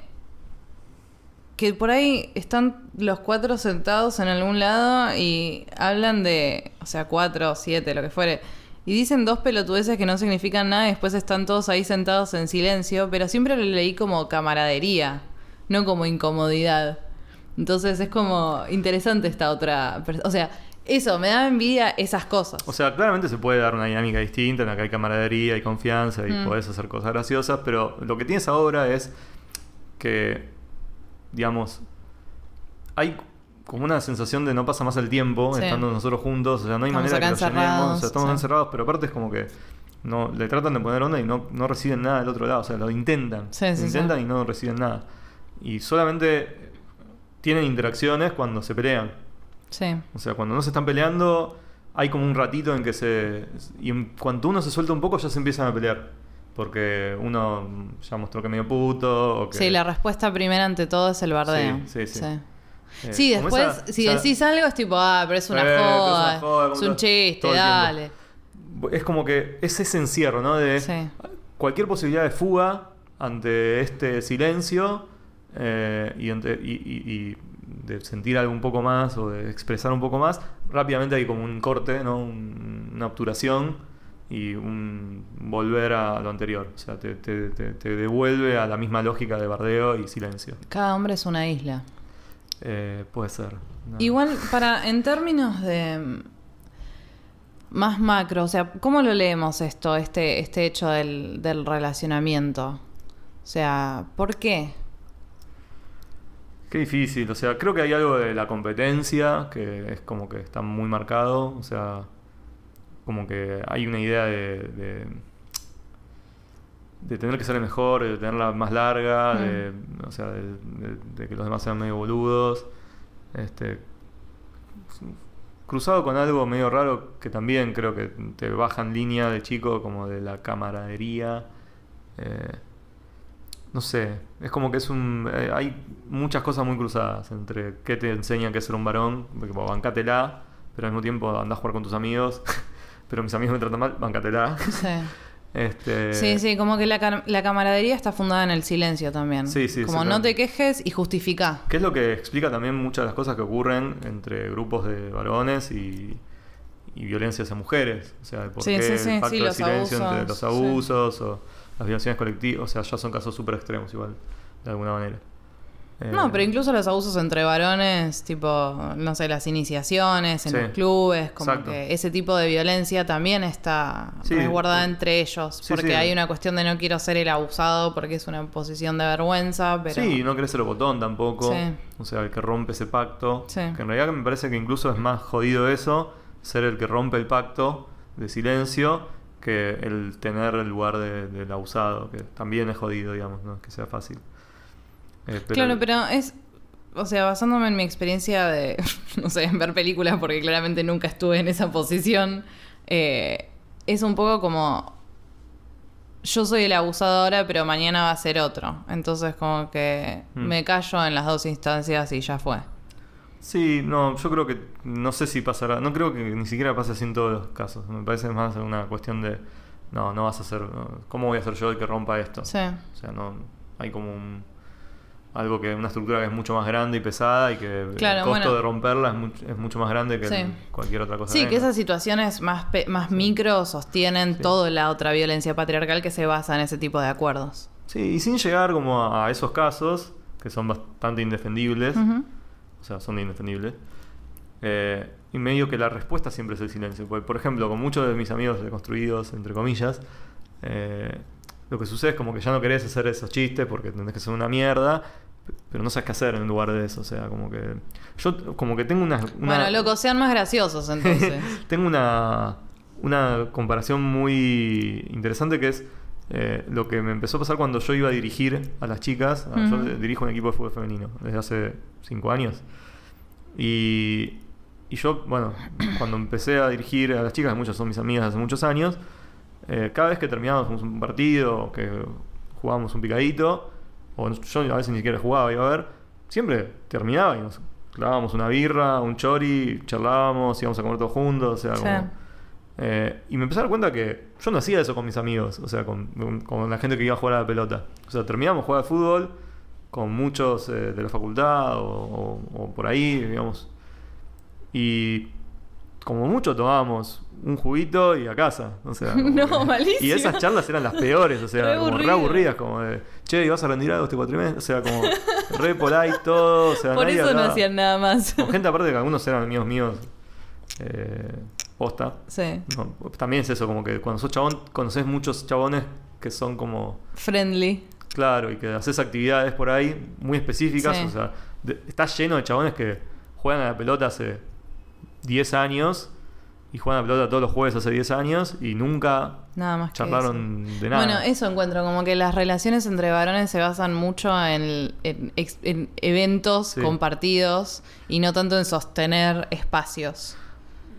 [SPEAKER 2] que por ahí están los cuatro sentados en algún lado y hablan de, o sea, cuatro, siete, lo que fuere. Y dicen dos pelotudeces que no significan nada y después están todos ahí sentados en silencio, pero siempre lo leí como camaradería, no como incomodidad. Entonces es como interesante esta otra... O sea, eso, me da envidia esas cosas.
[SPEAKER 1] O sea, claramente se puede dar una dinámica distinta en la que hay camaradería y confianza y
[SPEAKER 2] Mm.
[SPEAKER 1] podés hacer cosas graciosas, pero lo que tiene esa obra es que, digamos, hay como una sensación de no pasa más el tiempo
[SPEAKER 2] Sí.
[SPEAKER 1] estando nosotros juntos, o sea, no hay
[SPEAKER 2] Estamos
[SPEAKER 1] manera que lo llenemos, o
[SPEAKER 2] encerrados,
[SPEAKER 1] sea, estamos
[SPEAKER 2] sí.
[SPEAKER 1] encerrados, pero aparte es como que no le tratan de poner onda y no, no reciben nada del otro lado, o sea, lo intentan,
[SPEAKER 2] Sí,
[SPEAKER 1] lo
[SPEAKER 2] sí,
[SPEAKER 1] intentan y no reciben nada. Y solamente tienen interacciones cuando se pelean.
[SPEAKER 2] Sí.
[SPEAKER 1] O sea, cuando no se están peleando, hay como un ratito en que se. Y en cuanto uno se suelta un poco, ya se empiezan a pelear. Porque uno ya mostró que medio puto. O que,
[SPEAKER 2] Sí, la respuesta primera ante todo es el bardeo.
[SPEAKER 1] Sí, sí, sí.
[SPEAKER 2] Sí,
[SPEAKER 1] eh,
[SPEAKER 2] Sí, después,
[SPEAKER 1] esa-
[SPEAKER 2] si decís algo, es tipo, ah, pero es una
[SPEAKER 1] Eh, pero es una
[SPEAKER 2] joda, es un chiste, dale.
[SPEAKER 1] Es como que es ese encierro, ¿no? De
[SPEAKER 2] Sí.
[SPEAKER 1] cualquier posibilidad de fuga ante este silencio eh, y, ante- y- y- y de sentir algo un poco más o de expresar un poco más, rápidamente hay como un corte, ¿no? Un- una obturación y un volver a lo anterior. O sea, te, te- te- te devuelve a la misma lógica de bardeo y silencio.
[SPEAKER 2] Cada hombre es una isla.
[SPEAKER 1] Eh, puede ser. ¿no?
[SPEAKER 2] Igual, para, en términos de mm, más macro, o sea, ¿cómo lo leemos esto, este, este hecho del, del relacionamiento? O sea, ¿por qué?
[SPEAKER 1] Qué difícil, o sea, creo que hay algo de la competencia que es como que está muy marcado, o sea, como que hay una idea de, de, de tener que ser el mejor, de tenerla más larga,
[SPEAKER 2] Mm.
[SPEAKER 1] de, o sea, de, de- de que los demás sean medio boludos, este, cruzado con algo medio raro que también creo que te baja en línea de chico, como de la camaradería. eh, no sé, es como que es un. eh, hay muchas cosas muy cruzadas entre qué te enseña que es ser un varón, porque bueno, bancátela, pero al mismo tiempo andás a jugar con tus amigos, pero mis amigos me tratan mal, bancátela.
[SPEAKER 2] Sí.
[SPEAKER 1] Este,
[SPEAKER 2] Sí, sí, como que la, la camaradería está fundada en el silencio también.
[SPEAKER 1] Sí, sí,
[SPEAKER 2] Como no te quejes y justifica.
[SPEAKER 1] Que es lo que explica también muchas de las cosas que ocurren entre grupos de varones y, y violencia hacia mujeres. O sea, por
[SPEAKER 2] Sí,
[SPEAKER 1] qué
[SPEAKER 2] sí, sí,
[SPEAKER 1] el pacto
[SPEAKER 2] sí,
[SPEAKER 1] de
[SPEAKER 2] los
[SPEAKER 1] silencio entre
[SPEAKER 2] abusos,
[SPEAKER 1] los
[SPEAKER 2] sí.
[SPEAKER 1] abusos o las violaciones colectivas. O sea, ya son casos súper extremos igual, de alguna manera. Eh,
[SPEAKER 2] No, pero incluso los abusos entre varones, tipo, no sé, las iniciaciones en
[SPEAKER 1] Sí.
[SPEAKER 2] los clubes, como
[SPEAKER 1] Exacto.
[SPEAKER 2] que ese tipo de violencia también está
[SPEAKER 1] Sí,
[SPEAKER 2] resguardada
[SPEAKER 1] por-
[SPEAKER 2] entre ellos.
[SPEAKER 1] Sí,
[SPEAKER 2] porque hay una cuestión de no quiero ser el abusado porque es una posición de vergüenza, pero...
[SPEAKER 1] Sí, no querés ser el botón tampoco. O sea, el que rompe ese pacto. Que en realidad me parece que incluso es más jodido eso, ser el que rompe el pacto de silencio, que el tener el lugar de- del abusado, que también es jodido, digamos, no es que sea fácil. Eh,
[SPEAKER 2] Claro, pero es. O sea, basándome en mi experiencia de, no sé, en ver películas, porque claramente nunca estuve en esa posición, eh, es un poco como. Yo soy el abusado ahora, pero mañana va a ser otro. Entonces, como que
[SPEAKER 1] Mm.
[SPEAKER 2] me callo en las dos instancias y ya fue.
[SPEAKER 1] Sí, no, yo creo que no sé si pasará, no creo que ni siquiera pase así en todos los casos. Me parece más una cuestión de, no, no vas a ser, no, ¿cómo voy a ser yo el que rompa esto?
[SPEAKER 2] Sí.
[SPEAKER 1] O sea, no hay como un algo que una estructura que es mucho más grande y pesada y que
[SPEAKER 2] Claro,
[SPEAKER 1] el costo
[SPEAKER 2] bueno.
[SPEAKER 1] de romperla es, much- es mucho más grande que
[SPEAKER 2] Sí.
[SPEAKER 1] cualquier otra cosa.
[SPEAKER 2] Sí, que esas situaciones más, pe- más micro sostienen
[SPEAKER 1] Sí.
[SPEAKER 2] toda la otra violencia patriarcal que se basa en ese tipo de acuerdos.
[SPEAKER 1] Sí, y sin llegar como a, a esos casos que son bastante indefendibles, o sea, son indefendibles. eh, y medio que la respuesta siempre es el silencio. Porque, por ejemplo, con muchos de mis amigos deconstruidos, entre comillas, eh, lo que sucede es como que ya no querés hacer esos chistes porque tenés que ser una mierda, pero no sabes qué hacer en lugar de eso. O sea, como que. Yo, como que tengo una. una-
[SPEAKER 2] Bueno, loco, sean más graciosos entonces.
[SPEAKER 1] tengo una, una comparación muy interesante que es eh, lo que me empezó a pasar cuando yo iba a dirigir a las chicas. Yo dirijo un equipo de fútbol femenino desde hace cinco años. Y, y yo, bueno, cuando empecé a dirigir a las chicas, muchas son mis amigas hace muchos años, eh, cada vez que terminábamos un partido, que jugábamos un picadito, o yo a veces ni siquiera jugaba, iba a ver, siempre terminaba y nos clavábamos una birra, un chori, charlábamos, íbamos a comer todos juntos, o sea,
[SPEAKER 2] Sí.
[SPEAKER 1] como... eh, y me empecé a dar cuenta que yo no hacía eso con mis amigos, o sea, con, con- con la gente que iba a jugar a la pelota. O sea, terminamos de jugar al fútbol con muchos eh, de la facultad o, o- o por ahí, digamos. Y como mucho tomábamos un juguito y a casa. O sea,
[SPEAKER 2] No,
[SPEAKER 1] que-
[SPEAKER 2] malísimo.
[SPEAKER 1] Y esas charlas eran las peores, o sea,
[SPEAKER 2] Re
[SPEAKER 1] como re aburridas, como de, che, ¿y vas a rendir algo este cuatrimestre? O sea, como re polite todo, o sea,
[SPEAKER 2] Por
[SPEAKER 1] nadie
[SPEAKER 2] eso no hacían nada más.
[SPEAKER 1] Con gente aparte que algunos eran amigos míos, eh, posta.
[SPEAKER 2] Sí.
[SPEAKER 1] No, también es eso, como que cuando sos chabón, conoces muchos chabones que son como,
[SPEAKER 2] Friendly.
[SPEAKER 1] claro, y que haces actividades por ahí muy específicas.
[SPEAKER 2] Sí.
[SPEAKER 1] O sea, de- está lleno de chabones que juegan a la pelota hace 10 años y juegan a pelota todos los jueves hace 10 años y nunca
[SPEAKER 2] Nada más que
[SPEAKER 1] charlaron de nada.
[SPEAKER 2] Bueno, eso encuentro, como que las relaciones entre varones se basan mucho en, en ex- en eventos
[SPEAKER 1] Sí.
[SPEAKER 2] compartidos y no tanto en sostener espacios.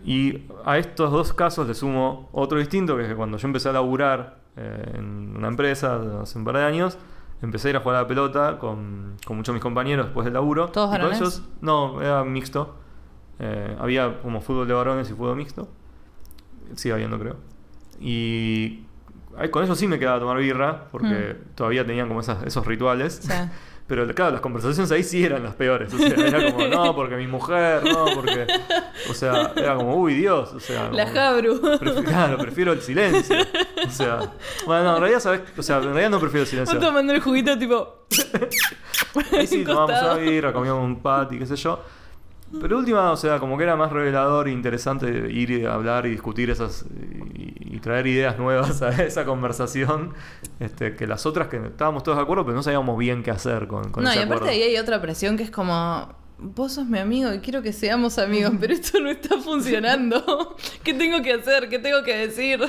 [SPEAKER 1] Y a estos dos casos le sumo otro distinto, que es que cuando yo empecé a laburar eh, en una empresa hace un par de años, empecé a ir a jugar a la pelota con, con muchos de mis compañeros después del laburo.
[SPEAKER 2] ¿Todos varones?
[SPEAKER 1] ellos, no, era mixto. Eh, había como fútbol de varones y fútbol mixto. Sigue habiendo, creo. Y con ellos sí me quedaba a tomar birra, porque todavía tenían como esas- esos rituales.
[SPEAKER 2] Sí.
[SPEAKER 1] Pero claro, las conversaciones ahí sí eran las peores. O sea, era como, no, porque mi mujer, no, porque. O sea, era como, uy, Dios. O sea,
[SPEAKER 2] La Jabru.
[SPEAKER 1] Pref- claro, prefiero el silencio. O sea, bueno, no, en realidad, ¿sabes? O sea, en realidad no prefiero el silencio.
[SPEAKER 2] Tomando el juguito tipo...
[SPEAKER 1] Ahí sí tomamos una birra, comíamos un patty, qué sé yo. Pero última, o sea, como que era más revelador e interesante ir y hablar y discutir esas y, y traer ideas nuevas a esa conversación este, que las otras que estábamos todos de acuerdo, pero no sabíamos bien qué hacer con, con
[SPEAKER 2] no,
[SPEAKER 1] ese
[SPEAKER 2] y aparte
[SPEAKER 1] acuerdo.
[SPEAKER 2] ahí hay otra presión que es como... Vos sos mi amigo y quiero que seamos amigos, pero esto no está funcionando. ¿Qué tengo que hacer? ¿Qué tengo que decir?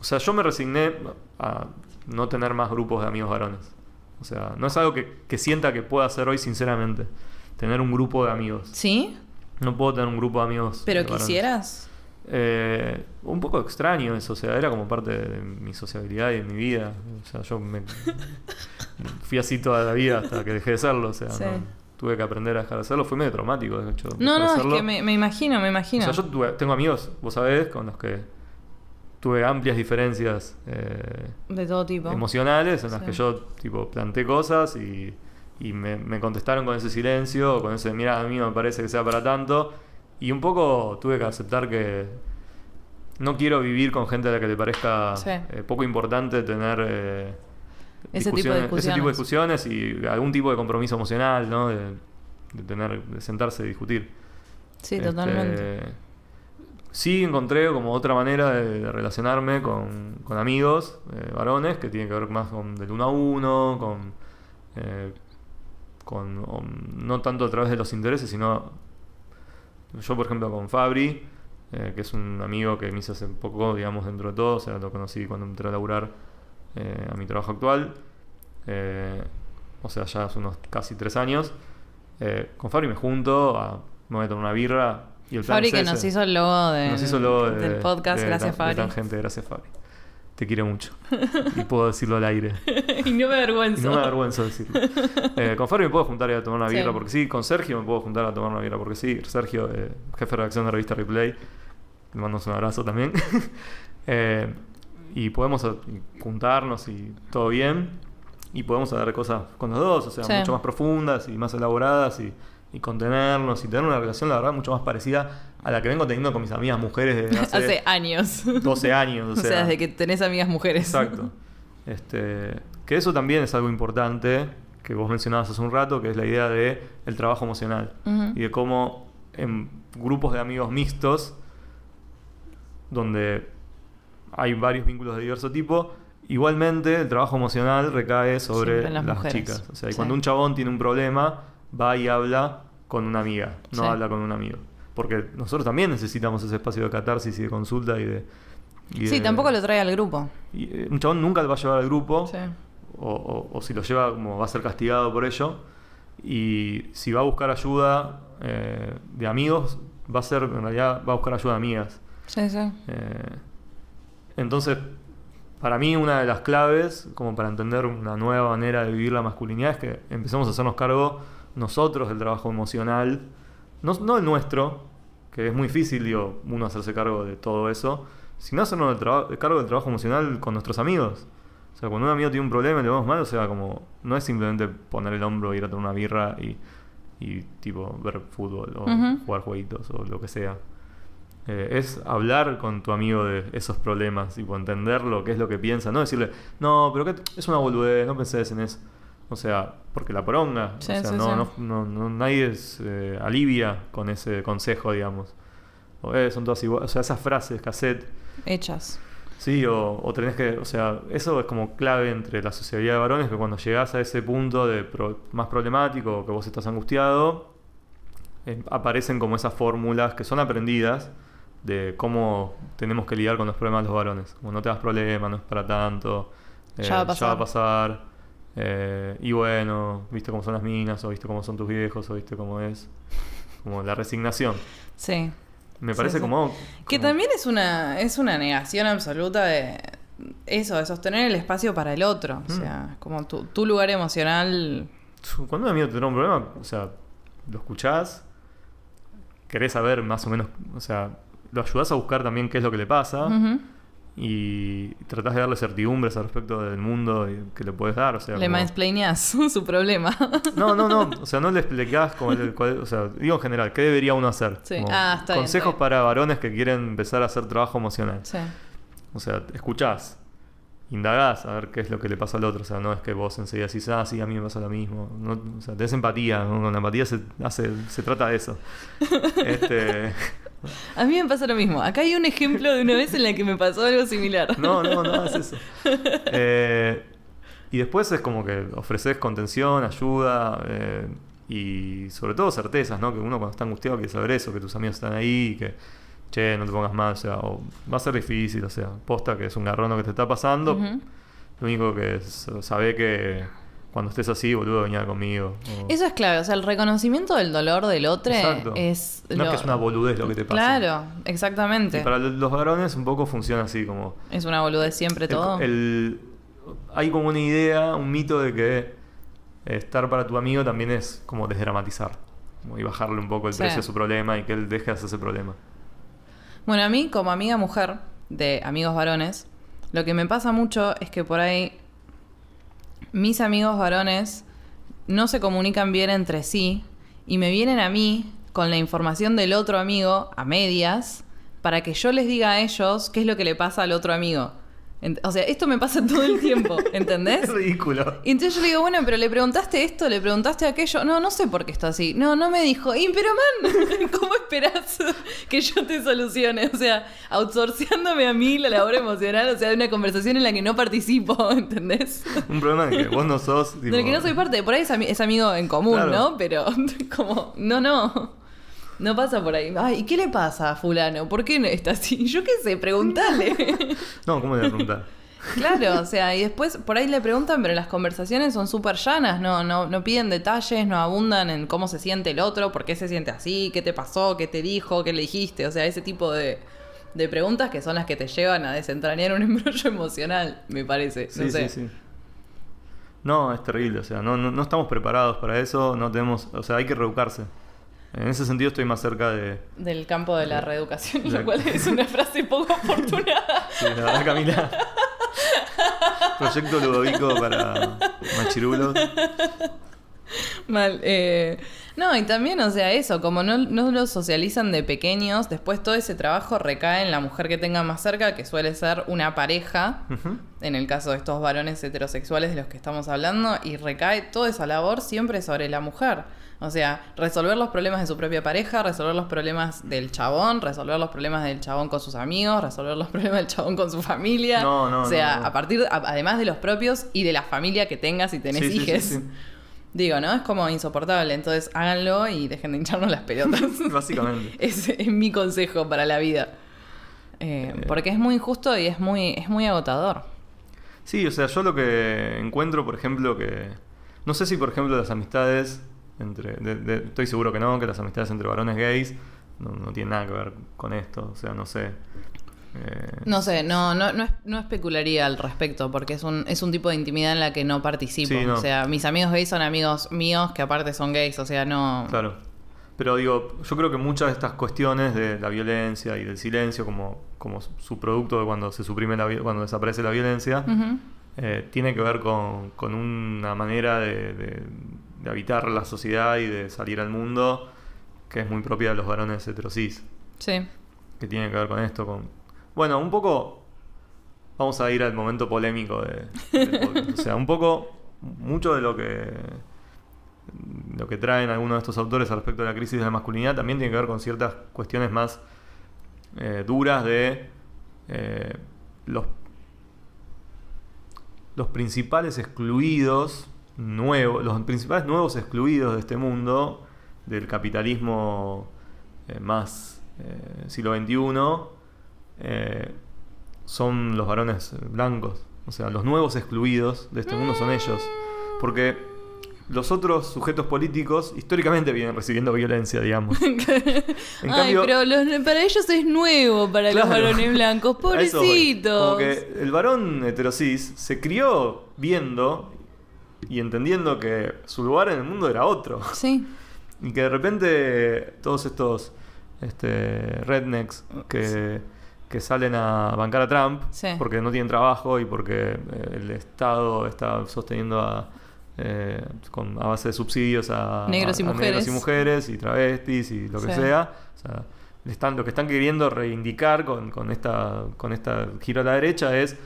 [SPEAKER 1] O sea, yo me resigné a no tener más grupos de amigos varones. O sea, no es algo que, que sienta que pueda hacer hoy, sinceramente. Tener un grupo de amigos.
[SPEAKER 2] ¿Sí?
[SPEAKER 1] No puedo tener un grupo de amigos.
[SPEAKER 2] ¿Pero quisieras?
[SPEAKER 1] Eh, un poco extraño eso, o sea, era como parte de mi sociabilidad y de mi vida. O sea, yo me fui así toda la vida hasta que dejé de serlo, o sea,
[SPEAKER 2] Sí.
[SPEAKER 1] no- tuve que aprender a dejar de serlo. Fue medio traumático, de hecho.
[SPEAKER 2] No, no, es que me, me imagino, me imagino.
[SPEAKER 1] O sea, yo tuve- tengo amigos, vos sabés, con los que tuve amplias diferencias eh,
[SPEAKER 2] De todo tipo.
[SPEAKER 1] emocionales en las que yo tipo planté cosas y, y me, me contestaron con ese silencio, con ese mira, a mí me parece que sea para tanto. Y un poco tuve que aceptar que, no quiero vivir con gente a la que le parezca
[SPEAKER 2] Sí.
[SPEAKER 1] eh, poco importante tener eh,
[SPEAKER 2] Ese tipo de
[SPEAKER 1] ese tipo de
[SPEAKER 2] discusiones.
[SPEAKER 1] y algún tipo de compromiso emocional, ¿no? De, de tener, de sentarse y discutir.
[SPEAKER 2] Sí,
[SPEAKER 1] Este,
[SPEAKER 2] totalmente.
[SPEAKER 1] Sí encontré como otra manera de, relacionarme con, con amigos, eh, varones, que tienen que ver más con del uno a uno, con, eh, con no tanto a través de los intereses, sino yo por ejemplo con Fabri, eh, que es un amigo que me hizo hace poco, digamos, dentro de todo, o sea, lo conocí cuando entré a laburar eh, a mi trabajo actual, eh, o sea, ya hace unos casi tres años. Con Fabri me junto, a, me voy a tomar una birra y el plan
[SPEAKER 2] Fabri
[SPEAKER 1] es
[SPEAKER 2] que
[SPEAKER 1] ese.
[SPEAKER 2] nos hizo el logo, de-
[SPEAKER 1] Nos hizo el logo de-
[SPEAKER 2] del podcast,
[SPEAKER 1] de
[SPEAKER 2] gracias Fabri.
[SPEAKER 1] Tangente, gracias Fabri. Te quiero mucho. Y puedo decirlo al aire.
[SPEAKER 2] y no me
[SPEAKER 1] Y
[SPEAKER 2] avergüenzo.
[SPEAKER 1] no me avergüenzo decirlo. Eh, con Fabri me puedo juntar y a tomar una
[SPEAKER 2] Sí.
[SPEAKER 1] birra porque sí. Con Sergio me puedo juntar a tomar una birra porque sí. Sergio, eh, jefe de redacción de revista Replay. Le mandamos un abrazo también. Eh, y podemos eh, juntarnos y todo bien. Y podemos hablar de cosas con los dos, o sea,
[SPEAKER 2] Sí.
[SPEAKER 1] mucho más profundas y más elaboradas y, y contenernos y tener una relación, la verdad, mucho más parecida a la que vengo teniendo con mis amigas mujeres desde hace,
[SPEAKER 2] Hace años.
[SPEAKER 1] 12 años.
[SPEAKER 2] O sea, desde que tenés amigas mujeres.
[SPEAKER 1] Exacto. Este, que eso también es algo importante que vos mencionabas hace un rato, que es la idea de el trabajo emocional y de cómo en grupos de amigos mixtos, donde hay varios vínculos de diverso tipo, igualmente el trabajo emocional recae sobre
[SPEAKER 2] las
[SPEAKER 1] las, chicas. O sea, y
[SPEAKER 2] Sí.
[SPEAKER 1] cuando un chabón tiene un problema, va y habla con una amiga, no
[SPEAKER 2] Sí.
[SPEAKER 1] habla con un amigo. Porque nosotros también necesitamos ese espacio de catarsis y de consulta y de... y
[SPEAKER 2] Sí,
[SPEAKER 1] de-
[SPEAKER 2] tampoco lo trae al grupo.
[SPEAKER 1] y, eh, un chabón nunca lo va a llevar al grupo,
[SPEAKER 2] Sí.
[SPEAKER 1] o, o- o si lo lleva, como va a ser castigado por ello. Y si va a buscar ayuda eh, de amigos, va a ser, en realidad, va a buscar ayuda de amigas.
[SPEAKER 2] Sí, sí.
[SPEAKER 1] Eh, entonces, para mí, una de las claves, como para entender una nueva manera de vivir la masculinidad, es que empecemos a hacernos cargo nosotros del trabajo emocional, no, no el nuestro, que es muy difícil, digo, uno hacerse cargo de todo eso, sino hacernos traba- de cargo del trabajo emocional con nuestros amigos. O sea, cuando un amigo tiene un problema y le vemos mal, o sea, como, no es simplemente poner el hombro, ir a tomar una birra y, y tipo, ver fútbol o jugar jueguitos o lo que sea. Eh, es hablar con tu amigo de esos problemas, tipo, entender lo que es lo que piensa, no decirle, no, pero que es una boludez, no pensés en eso. O sea, porque la poronga,
[SPEAKER 2] Sí,
[SPEAKER 1] o sea,
[SPEAKER 2] sí,
[SPEAKER 1] no,
[SPEAKER 2] sí.
[SPEAKER 1] No, no- no- nadie se alivia con ese consejo, digamos. O "Eh, son todas iguales, o sea, esas frases, cassette,
[SPEAKER 2] Hechas.
[SPEAKER 1] Sí, o, o tenés que, o sea, eso es como clave entre la sociedad de varones, que cuando llegás a ese punto de pro- más problemático, que vos estás angustiado, eh, aparecen como esas fórmulas que son aprendidas de cómo tenemos que lidiar con los problemas de los varones. Como no te das problemas, no es para tanto, eh,
[SPEAKER 2] Ya va a pasar.
[SPEAKER 1] pasar, eh, y bueno, viste cómo son las minas, o viste cómo son tus viejos, o viste cómo es, como la resignación.
[SPEAKER 2] Sí.
[SPEAKER 1] Me
[SPEAKER 2] Sí,
[SPEAKER 1] parece
[SPEAKER 2] sí.
[SPEAKER 1] como...
[SPEAKER 2] Que
[SPEAKER 1] como-
[SPEAKER 2] también es una, es una negación absoluta de eso, de sostener el espacio para el otro. O
[SPEAKER 1] Mm.
[SPEAKER 2] sea, como tu, tu lugar emocional.
[SPEAKER 1] Cuando un amigo te trae un problema, o sea, lo escuchás, querés saber más o menos, o sea, lo ayudás a buscar también qué es lo que le pasa
[SPEAKER 2] Ujú.
[SPEAKER 1] Y tratás de darle certidumbres al respecto del mundo que le puedes dar, o sea,
[SPEAKER 2] Le
[SPEAKER 1] como-
[SPEAKER 2] mansplaineás su problema.
[SPEAKER 1] No, no, no, o sea, no le explicás como el- cuál- o sea, digo en general, ¿qué debería uno hacer?
[SPEAKER 2] Sí. Ah, está bien,
[SPEAKER 1] consejos
[SPEAKER 2] está bien.
[SPEAKER 1] para varones que quieren empezar a hacer trabajo emocional.
[SPEAKER 2] sí.
[SPEAKER 1] O sea, escuchás, indagás a ver qué es lo que le pasa al otro. O sea, no es que vos enseguida decís, ah, sí, a mí me pasa lo mismo. No, o sea, tenés empatía. ¿no? Con la empatía se, hace, se trata de eso. Este,
[SPEAKER 2] A mí me pasa lo mismo. Acá hay un ejemplo de una vez en la que me pasó algo similar.
[SPEAKER 1] no, no, no hagas eso. Eh, y después es como que ofreces contención, ayuda eh, y sobre todo certezas, ¿no? Que uno cuando está angustiado quiere saber eso, que tus amigos están ahí que, che, no te pongas mal, o sea, o va a ser difícil, o sea, posta que es un garrón lo que te está pasando. Lo único que es, sabe que cuando estés así, boludo, venía conmigo. o-
[SPEAKER 2] Eso es clave, o sea, el reconocimiento del dolor del otro
[SPEAKER 1] Exacto.
[SPEAKER 2] es...
[SPEAKER 1] No es que es una boludez lo que te pasa.
[SPEAKER 2] Claro, exactamente.
[SPEAKER 1] Y para lo- los varones un poco funciona así, como...
[SPEAKER 2] Es una boludez siempre
[SPEAKER 1] el-
[SPEAKER 2] todo.
[SPEAKER 1] el- hay como una idea, un mito de que estar para tu amigo también es como desdramatizar. como y bajarle un poco el
[SPEAKER 2] Sí.
[SPEAKER 1] precio de su problema y que él deje de hacer ese problema.
[SPEAKER 2] Bueno, a mí, como amiga mujer de amigos varones, lo que me pasa mucho es que por ahí mis amigos varones no se comunican bien entre sí y me vienen a mí con la información del otro amigo a medias, para que yo les diga a ellos qué es lo que le pasa al otro amigo. O sea, esto me pasa todo el tiempo, ¿entendés?
[SPEAKER 1] Es ridículo.
[SPEAKER 2] Y entonces yo le digo, bueno, pero le preguntaste esto, le preguntaste aquello. No, no sé por qué está así. No, no me dijo. Y pero man, ¿cómo esperás que yo te solucione? O sea, outsourceándome a mí la labor emocional, o sea, de una conversación en la que no participo, ¿entendés?
[SPEAKER 1] Un problema de que vos no sos. tipo-
[SPEAKER 2] Del que no soy parte. Por ahí es, ami- es amigo en común,
[SPEAKER 1] Claro.
[SPEAKER 2] ¿no? Pero como, no, no. No pasa por ahí. Ay, ¿y qué le pasa a fulano? ¿Por qué no está así? Yo qué sé, preguntale.
[SPEAKER 1] No, ¿cómo le voy a preguntar?
[SPEAKER 2] Claro, o sea, y después por ahí le preguntan, pero las conversaciones son súper llanas, no, no, no piden detalles, no abundan en cómo se siente el otro, por qué se siente así, qué te pasó, qué te dijo, qué le dijiste, o sea, ese tipo de, de preguntas que son las que te llevan a desentrañar un embrollo emocional, me parece.
[SPEAKER 1] Sí,
[SPEAKER 2] no sé.
[SPEAKER 1] sí, sí. No, es terrible, o sea, no, no, no estamos preparados para eso, no tenemos, o sea, hay que reeducarse. En ese sentido estoy más cerca de...
[SPEAKER 2] Del campo de la reeducación,
[SPEAKER 1] La-
[SPEAKER 2] lo cual es una frase poco afortunada.
[SPEAKER 1] Sí, la verdad, Camila. Proyecto Ludovico para machirulos.
[SPEAKER 2] Mal. eh, no, y también, o sea, eso, como no, no lo socializan de pequeños, después todo ese trabajo recae en la mujer que tenga más cerca, que suele ser una pareja, en el caso de estos varones heterosexuales de los que estamos hablando, y recae toda esa labor siempre sobre la mujer. O sea, resolver los problemas de su propia pareja, resolver los problemas del chabón, resolver los problemas del chabón con sus amigos, resolver los problemas del chabón con su familia.
[SPEAKER 1] No, no,
[SPEAKER 2] o sea,
[SPEAKER 1] no, no.
[SPEAKER 2] a partir, a- además de los propios y de la familia que tengas y tenés
[SPEAKER 1] Sí,
[SPEAKER 2] hijes.
[SPEAKER 1] sí.
[SPEAKER 2] Digo, ¿no? Es como insoportable. Entonces háganlo y dejen de hincharnos las pelotas.
[SPEAKER 1] Básicamente.
[SPEAKER 2] Ese es mi consejo para la vida. Eh,
[SPEAKER 1] Eh.
[SPEAKER 2] porque es muy injusto y es muy, es muy agotador.
[SPEAKER 1] Sí, o sea, yo lo que encuentro, por ejemplo, que... No sé si, por ejemplo, las amistades entre... de- de- estoy seguro que no, que las amistades entre varones gays no, no tienen nada que ver con esto. O sea, no sé. Eh,
[SPEAKER 2] No sé, no, no, no, no especularía al respecto, porque es un, es un tipo de intimidad en la que no participo.
[SPEAKER 1] Sí, no.
[SPEAKER 2] O sea, mis amigos gays son amigos míos que aparte son gays, o sea, no.
[SPEAKER 1] Claro. Pero digo, yo creo que muchas de estas cuestiones de la violencia y del silencio, como, como su producto de cuando se suprime la cuando desaparece la violencia, eh, tiene que ver con, con una manera de, de- de habitar la sociedad y de salir al mundo que es muy propia de los varones heterosis.
[SPEAKER 2] Sí.
[SPEAKER 1] Que tiene que ver con esto, con... Bueno, un poco... Vamos a ir al momento polémico de. O sea, un poco... Mucho de lo que... Lo que traen algunos de estos autores al respecto de la crisis de la masculinidad también tiene que ver con ciertas cuestiones más eh, duras de eh, los los principales excluidos nuevos, los principales nuevos excluidos de este mundo, del capitalismo eh, más eh, siglo XXI, eh, son los varones blancos. O sea, los nuevos excluidos de este mundo son ellos. Porque los otros sujetos políticos históricamente vienen recibiendo violencia, digamos. En
[SPEAKER 2] Ay,
[SPEAKER 1] cambio-
[SPEAKER 2] pero los- para ellos es nuevo, para los varones blancos. Pobrecitos.
[SPEAKER 1] Como que el varón heterosis se crió viendo y entendiendo que su lugar en el mundo era otro.
[SPEAKER 2] Sí.
[SPEAKER 1] Y que de repente todos estos este, rednecks que, que salen a bancar a Trump
[SPEAKER 2] Sí.
[SPEAKER 1] porque no tienen trabajo y porque eh, el Estado está sosteniendo a, eh, con, a base de subsidios a,
[SPEAKER 2] Negros y
[SPEAKER 1] a- a
[SPEAKER 2] mujeres.
[SPEAKER 1] negros y mujeres y travestis y lo que
[SPEAKER 2] Sí.
[SPEAKER 1] sea. O sea, están, lo que están queriendo reivindicar con, con esta, con esta giro a la derecha es,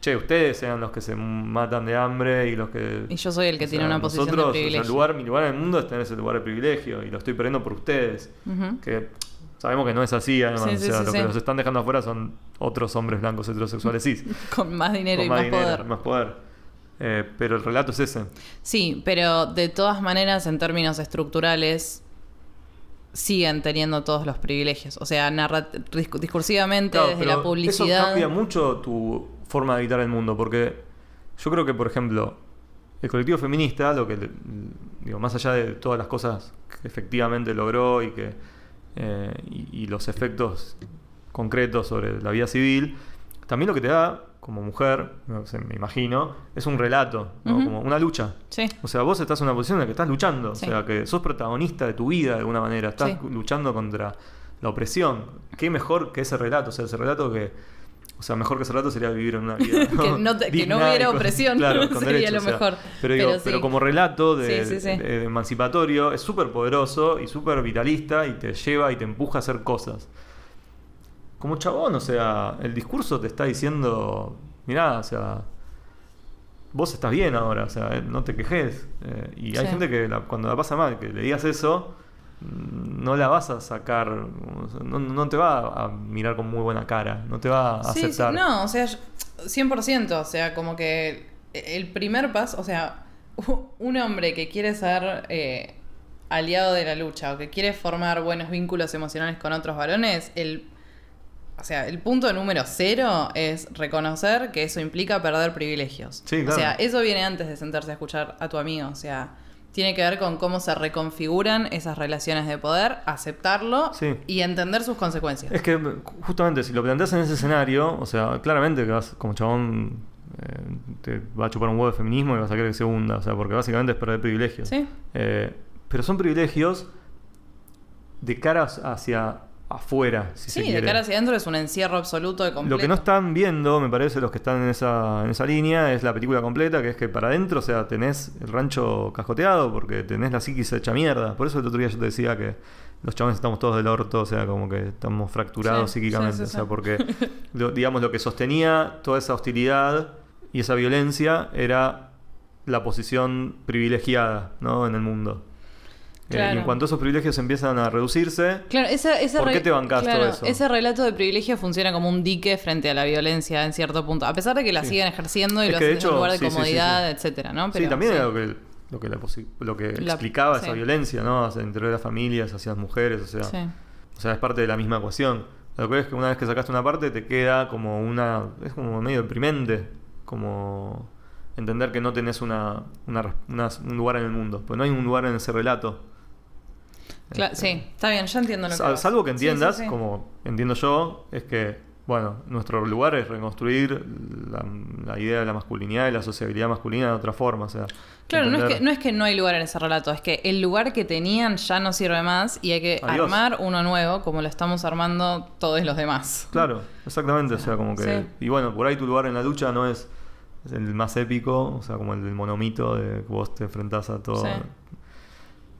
[SPEAKER 1] che, ustedes sean los que se matan de hambre y los que...
[SPEAKER 2] Y yo soy el que tiene
[SPEAKER 1] sea,
[SPEAKER 2] una posición de
[SPEAKER 1] nosotros, o sea,
[SPEAKER 2] privilegio.
[SPEAKER 1] el lugar, mi lugar en el mundo es tener ese lugar de privilegio y lo estoy perdiendo por ustedes. Que sabemos que no es así, además.
[SPEAKER 2] Sí,
[SPEAKER 1] o sea,
[SPEAKER 2] sí,
[SPEAKER 1] que los están dejando afuera son otros hombres blancos heterosexuales cis.
[SPEAKER 2] Con más dinero
[SPEAKER 1] con
[SPEAKER 2] y
[SPEAKER 1] más
[SPEAKER 2] más,
[SPEAKER 1] dinero,
[SPEAKER 2] poder.
[SPEAKER 1] más poder. Eh, pero el relato es ese.
[SPEAKER 2] Sí, pero de todas maneras, en términos estructurales, siguen teniendo todos los privilegios. O sea, narra- discursivamente, desde la publicidad.
[SPEAKER 1] Eso cambia mucho tu forma de habitar el mundo, porque yo creo que, por ejemplo, el colectivo feminista, lo que digo, más allá de todas las cosas que efectivamente logró y que eh, y, y los efectos concretos sobre la vida civil, también lo que te da como mujer, no sé, me imagino, es un relato, como una lucha.
[SPEAKER 2] Sí.
[SPEAKER 1] O sea, vos estás en una posición en la que estás luchando.
[SPEAKER 2] Sí.
[SPEAKER 1] O sea, que sos protagonista de tu vida de alguna manera. Estás
[SPEAKER 2] Sí.
[SPEAKER 1] luchando contra la opresión. ¿Qué mejor que ese relato? O sea, ese relato que. O sea, mejor que ese relato sería vivir en una vida.
[SPEAKER 2] Que no que no hubiera
[SPEAKER 1] y con-
[SPEAKER 2] opresión,
[SPEAKER 1] Claro,
[SPEAKER 2] sería lo
[SPEAKER 1] o sea.
[SPEAKER 2] mejor.
[SPEAKER 1] Pero, digo,
[SPEAKER 2] Pero
[SPEAKER 1] como relato de,
[SPEAKER 2] Sí, sí, sí.
[SPEAKER 1] de- de emancipatorio, es súper poderoso y súper vitalista y te lleva y te empuja a hacer cosas. como chabón, o sea, el discurso te está diciendo, mirá, o sea, vos estás bien ahora, o sea, eh, no te quejes. Eh, y hay gente que la- cuando la pasa mal, que le digas eso, no la vas a sacar, o no, no te va a mirar con muy buena cara, no te va a
[SPEAKER 2] Sí, sí,
[SPEAKER 1] aceptar.
[SPEAKER 2] no, o sea, yo- 100%, o sea, como que el primer paso, o sea, un hombre que quiere ser eh, aliado de la lucha o que quiere formar buenos vínculos emocionales con otros varones, el, o sea, el punto número cero es reconocer que eso implica perder privilegios.
[SPEAKER 1] Sí,
[SPEAKER 2] O
[SPEAKER 1] claro.
[SPEAKER 2] sea, eso viene antes de sentarse a escuchar a tu amigo, o sea... Tiene que ver con cómo se reconfiguran esas relaciones de poder, aceptarlo
[SPEAKER 1] Sí.
[SPEAKER 2] y entender sus consecuencias.
[SPEAKER 1] Es que justamente si lo planteas en ese escenario, o sea, claramente que vas como chabón eh, te va a chupar un huevo de feminismo y vas a querer que se hunda, o sea, porque básicamente es perder privilegios.
[SPEAKER 2] Sí.
[SPEAKER 1] Eh, pero son privilegios de cara hacia afuera, si se
[SPEAKER 2] Sí, de cara hacia adentro es un encierro absoluto de completo.
[SPEAKER 1] Lo que no están viendo, me parece, los que están en esa, en esa línea, es la película completa, que es que para adentro, o sea, tenés el rancho cascoteado porque tenés la psiquis hecha mierda. Por eso el otro día yo te decía que los chavales estamos todos del orto, o sea, como que estamos fracturados
[SPEAKER 2] Sí,
[SPEAKER 1] psíquicamente.
[SPEAKER 2] sí, sí,
[SPEAKER 1] o sea, porque, lo- digamos, lo que sostenía toda esa hostilidad y esa violencia era la posición privilegiada, ¿no? En el mundo. Eh, y en cuanto esos privilegios empiezan a reducirse,
[SPEAKER 2] Claro,
[SPEAKER 1] ¿Por qué te
[SPEAKER 2] claro,
[SPEAKER 1] todo eso?
[SPEAKER 2] Ese relato de privilegio funciona como un dique frente a la violencia en cierto punto. A pesar de que la
[SPEAKER 1] Sí.
[SPEAKER 2] siguen ejerciendo y
[SPEAKER 1] Es
[SPEAKER 2] lo hacen en un lugar de
[SPEAKER 1] sí,
[SPEAKER 2] comodidad,
[SPEAKER 1] sí.
[SPEAKER 2] etcétera, ¿no?
[SPEAKER 1] sí,
[SPEAKER 2] Pero,
[SPEAKER 1] también
[SPEAKER 2] sí.
[SPEAKER 1] era lo que, lo que, la lo que
[SPEAKER 2] La-
[SPEAKER 1] explicaba esa violencia, ¿no? Hacia el interior de las familias, hacia las mujeres, o sea, o sea, es parte de la misma ecuación. Lo que es que una vez que sacaste una parte te queda como una, es como medio deprimente, como entender que no tenés una, una- un lugar en el mundo, pues no hay un lugar en ese relato.
[SPEAKER 2] Cla-
[SPEAKER 1] Este,
[SPEAKER 2] sí, está bien, ya entiendo lo que
[SPEAKER 1] Sal-. Salvo que
[SPEAKER 2] Sí, sí,
[SPEAKER 1] entiendas,
[SPEAKER 2] sí.
[SPEAKER 1] como entiendo yo, es que, bueno, nuestro lugar es reconstruir la, la idea de la masculinidad y la sociabilidad masculina de otra forma. O sea,
[SPEAKER 2] Claro, no es, que, no es que no hay lugar en ese relato, es que el lugar que tenían ya no sirve más y hay que
[SPEAKER 1] Adiós.
[SPEAKER 2] armar uno nuevo como lo estamos armando todos los demás.
[SPEAKER 1] Claro, exactamente. O sea, como que.
[SPEAKER 2] Sí.
[SPEAKER 1] Y bueno, por ahí tu lugar en la lucha no es el más épico, o sea, como el del monomito de que vos te enfrentás a todo.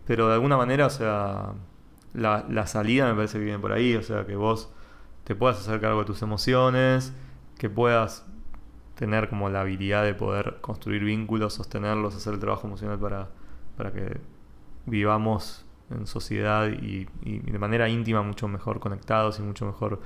[SPEAKER 1] Pero de alguna manera, o sea, la, la salida me parece que viene por ahí, o sea, que vos te puedas hacer cargo de tus emociones, que puedas tener como la habilidad de poder construir vínculos, sostenerlos, hacer el trabajo emocional para, para que vivamos en sociedad y, y de manera íntima mucho mejor conectados y mucho mejor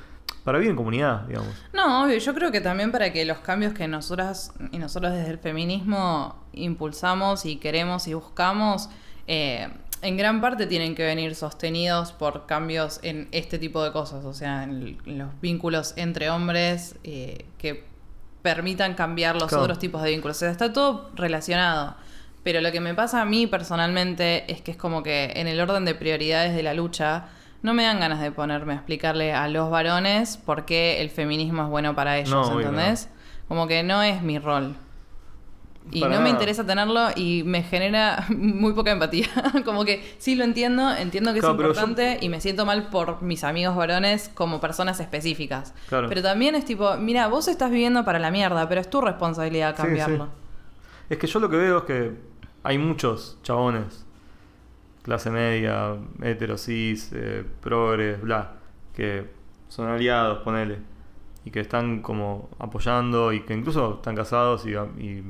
[SPEAKER 1] para vivir en comunidad, digamos.
[SPEAKER 2] No, obvio, yo creo que también para que los cambios que nosotras y nosotros desde el feminismo impulsamos y queremos y buscamos, eh, en gran parte tienen que venir sostenidos por cambios en este tipo de cosas, o sea, en, en los vínculos entre hombres eh, que permitan cambiar los
[SPEAKER 1] Claro.
[SPEAKER 2] otros tipos de vínculos. O sea, está todo relacionado. Pero lo que me pasa a mí personalmente es que es como que en el orden de prioridades de la lucha no me dan ganas de ponerme a explicarle a los varones por qué el feminismo es bueno para ellos,
[SPEAKER 1] No,
[SPEAKER 2] ¿entendés? Como que no es mi rol. Y
[SPEAKER 1] Para
[SPEAKER 2] no me interesa tenerlo y me genera muy poca empatía. como que sí lo entiendo, entiendo que
[SPEAKER 1] Claro,
[SPEAKER 2] es
[SPEAKER 1] yo-
[SPEAKER 2] importante y me siento mal por mis amigos varones como personas específicas.
[SPEAKER 1] Claro.
[SPEAKER 2] Pero también es tipo, mira, vos estás viviendo para la mierda, pero es tu responsabilidad cambiarlo.
[SPEAKER 1] sí. Es que yo lo que veo es que hay muchos chabones, clase media, hetero, cis, eh, progres, bla, que son aliados, ponele, y que están como apoyando y que incluso están casados y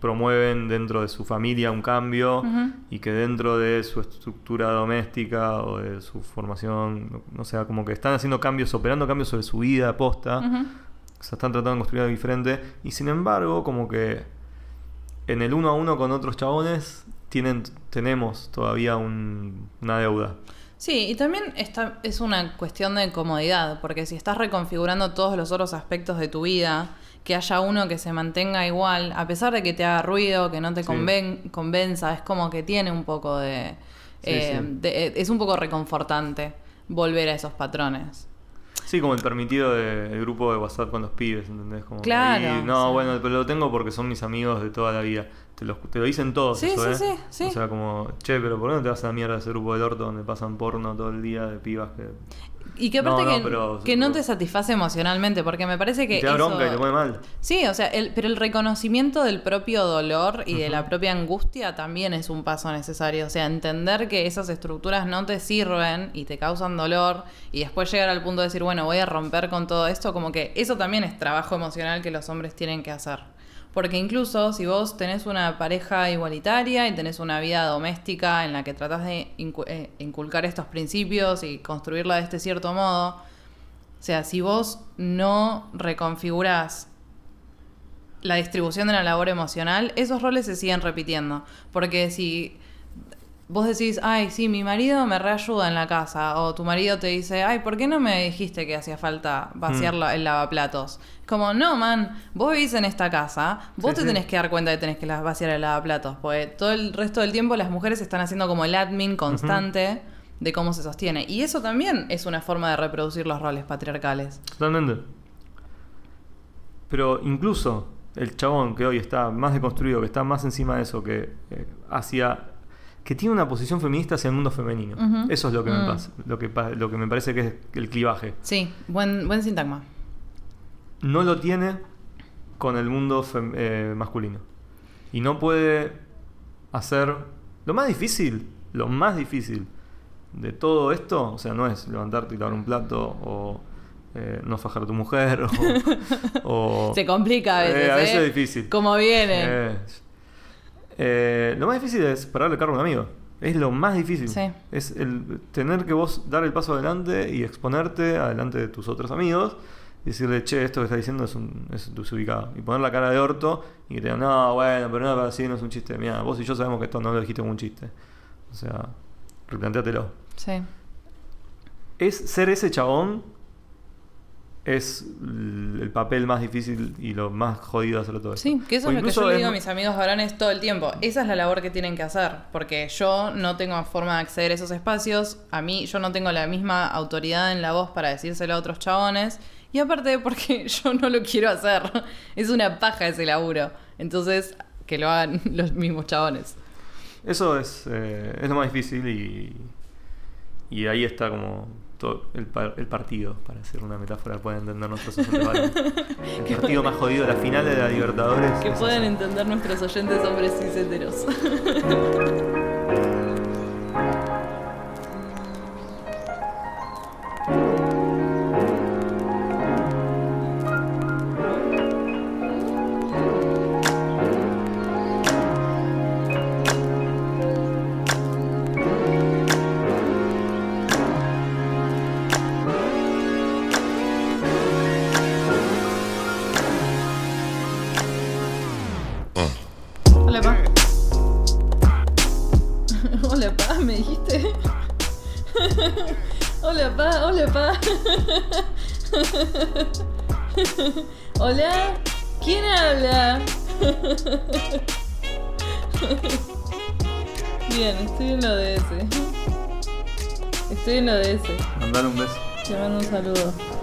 [SPEAKER 1] promueven dentro de su familia un cambio y que dentro de su estructura doméstica o de su formación, no, sé, como que están haciendo cambios, operando cambios sobre su vida posta
[SPEAKER 2] Ujú.
[SPEAKER 1] se están tratando de construir algo diferente. Y sin embargo, como que en el uno a uno con otros chabones tienen, tenemos todavía un- una deuda.
[SPEAKER 2] Sí, y también está, es una cuestión de comodidad, porque si estás reconfigurando todos los otros aspectos de tu vida, que haya uno que se mantenga igual, a pesar de que te haga ruido, que no te
[SPEAKER 1] Sí.
[SPEAKER 2] conven- convenza, es como que tiene un poco de,
[SPEAKER 1] Sí,
[SPEAKER 2] eh,
[SPEAKER 1] sí.
[SPEAKER 2] de- eh, Es un poco reconfortante volver a esos patrones.
[SPEAKER 1] Sí, como el permitido de- del grupo de WhatsApp con los pibes, ¿entendés? Como
[SPEAKER 2] Claro,
[SPEAKER 1] ahí, no, bueno, pero lo tengo porque son mis amigos de toda la vida. Te lo, te lo dicen todos,
[SPEAKER 2] Sí,
[SPEAKER 1] eso,
[SPEAKER 2] sí,
[SPEAKER 1] ¿eh?
[SPEAKER 2] sí, sí.
[SPEAKER 1] O sea, como, che, pero ¿por qué no te vas a la mierda ese grupo del orto donde pasan porno todo el día de pibas que...
[SPEAKER 2] Y que aparte
[SPEAKER 1] No, no,
[SPEAKER 2] que,
[SPEAKER 1] pero-
[SPEAKER 2] que no te satisface emocionalmente, porque me parece que
[SPEAKER 1] te da
[SPEAKER 2] eso-
[SPEAKER 1] bronca y te pone mal.
[SPEAKER 2] Sí, o sea, el- pero el reconocimiento del propio dolor y de la propia angustia también es un paso necesario. O sea, entender que esas estructuras no te sirven y te causan dolor y después llegar al punto de decir, bueno, voy a romper con todo esto, como que eso también es trabajo emocional que los hombres tienen que hacer. Porque incluso si vos tenés una pareja igualitaria y tenés una vida doméstica en la que tratás de eh, inculcar estos principios y construirla de este cierto modo, o sea, si vos no reconfigurás la distribución de la labor emocional, esos roles se siguen repitiendo. Porque si vos decís, ay, sí, mi marido me reayuda en la casa, o tu marido te dice, ay, ¿por qué no me dijiste que hacía falta vaciar
[SPEAKER 1] Mm.
[SPEAKER 2] el lavaplatos? Como, no, man, vos vivís en esta casa, vos
[SPEAKER 1] Sí,
[SPEAKER 2] te
[SPEAKER 1] sí.
[SPEAKER 2] tenés que dar cuenta de que tenés que vaciar el lavaplatos, porque todo el resto del tiempo las mujeres están haciendo como el admin constante de cómo se sostiene. Y eso también es una forma de reproducir los roles patriarcales.
[SPEAKER 1] Totalmente. Pero incluso el chabón que hoy está más deconstruido, que está más encima de eso, que eh, hacia. Que tiene una posición feminista hacia el mundo femenino. Eso es lo que, me
[SPEAKER 2] Mm.
[SPEAKER 1] pasa, lo, que, lo que me parece que es el clivaje.
[SPEAKER 2] Sí, buen, buen sintagma.
[SPEAKER 1] No lo tiene con el mundo eh, masculino. Y no puede hacer. Lo más difícil, lo más difícil de todo esto, o sea, no es levantarte y lavar un plato o eh, no fajar a tu mujer o. o-
[SPEAKER 2] Se complica a veces.
[SPEAKER 1] Eh, a veces
[SPEAKER 2] ¿eh?
[SPEAKER 1] es difícil.
[SPEAKER 2] Como viene.
[SPEAKER 1] Eh, lo más difícil es pararle cargo a un amigo. Es lo más difícil.
[SPEAKER 2] Sí.
[SPEAKER 1] Es el tener que vos dar el paso adelante y exponerte adelante de tus otros amigos y decirle, che, esto que está diciendo es, un, es desubicado. Y poner la cara de orto y que te digan, no, bueno, pero no, así no es un chiste. Mira, vos y yo sabemos que esto no lo dijiste como un chiste. O sea, replanteatelo.
[SPEAKER 2] Sí.
[SPEAKER 1] Es ser ese chabón es el papel más difícil y lo más jodido de hacerlo todo esto.
[SPEAKER 2] Sí, que eso
[SPEAKER 1] O
[SPEAKER 2] es lo que yo le digo a mis amigos varones todo el tiempo. Esa es la labor que tienen que hacer, porque yo no tengo forma de acceder a esos espacios. A mí, yo no tengo la misma autoridad en la voz para decírselo a otros chabones. Y aparte, porque yo no lo quiero hacer. Es una paja ese laburo. Entonces, que lo hagan los mismos chabones.
[SPEAKER 1] Eso es, eh, es lo más difícil y, y ahí está como todo el, par- el partido, para hacer una metáfora pueden entender nuestros oyentes. El partido más jodido, la final de la Libertadores.
[SPEAKER 2] Que puedan entender nuestros oyentes hombres cis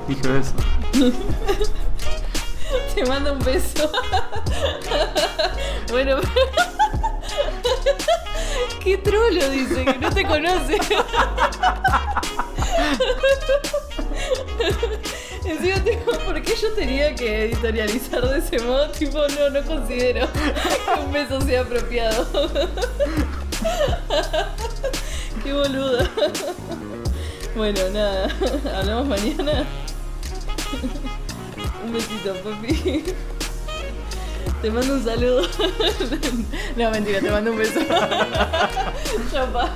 [SPEAKER 1] Dije beso.
[SPEAKER 2] Te mando un beso. bueno, qué trolo dice, que no te conoce. Encima tipo, ¿por qué yo tenía que editorializar de ese modo? Tipo, no, no considero que un beso sea apropiado. qué boluda. Bueno, nada, hablamos mañana. Te mando un saludo. No, mentira, te mando un beso. Chao, pa.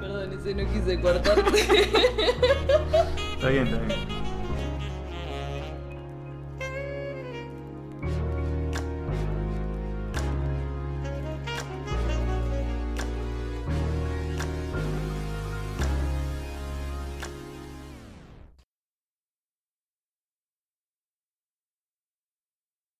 [SPEAKER 2] Perdón, ese no quise cortarte.
[SPEAKER 1] Está bien, está bien.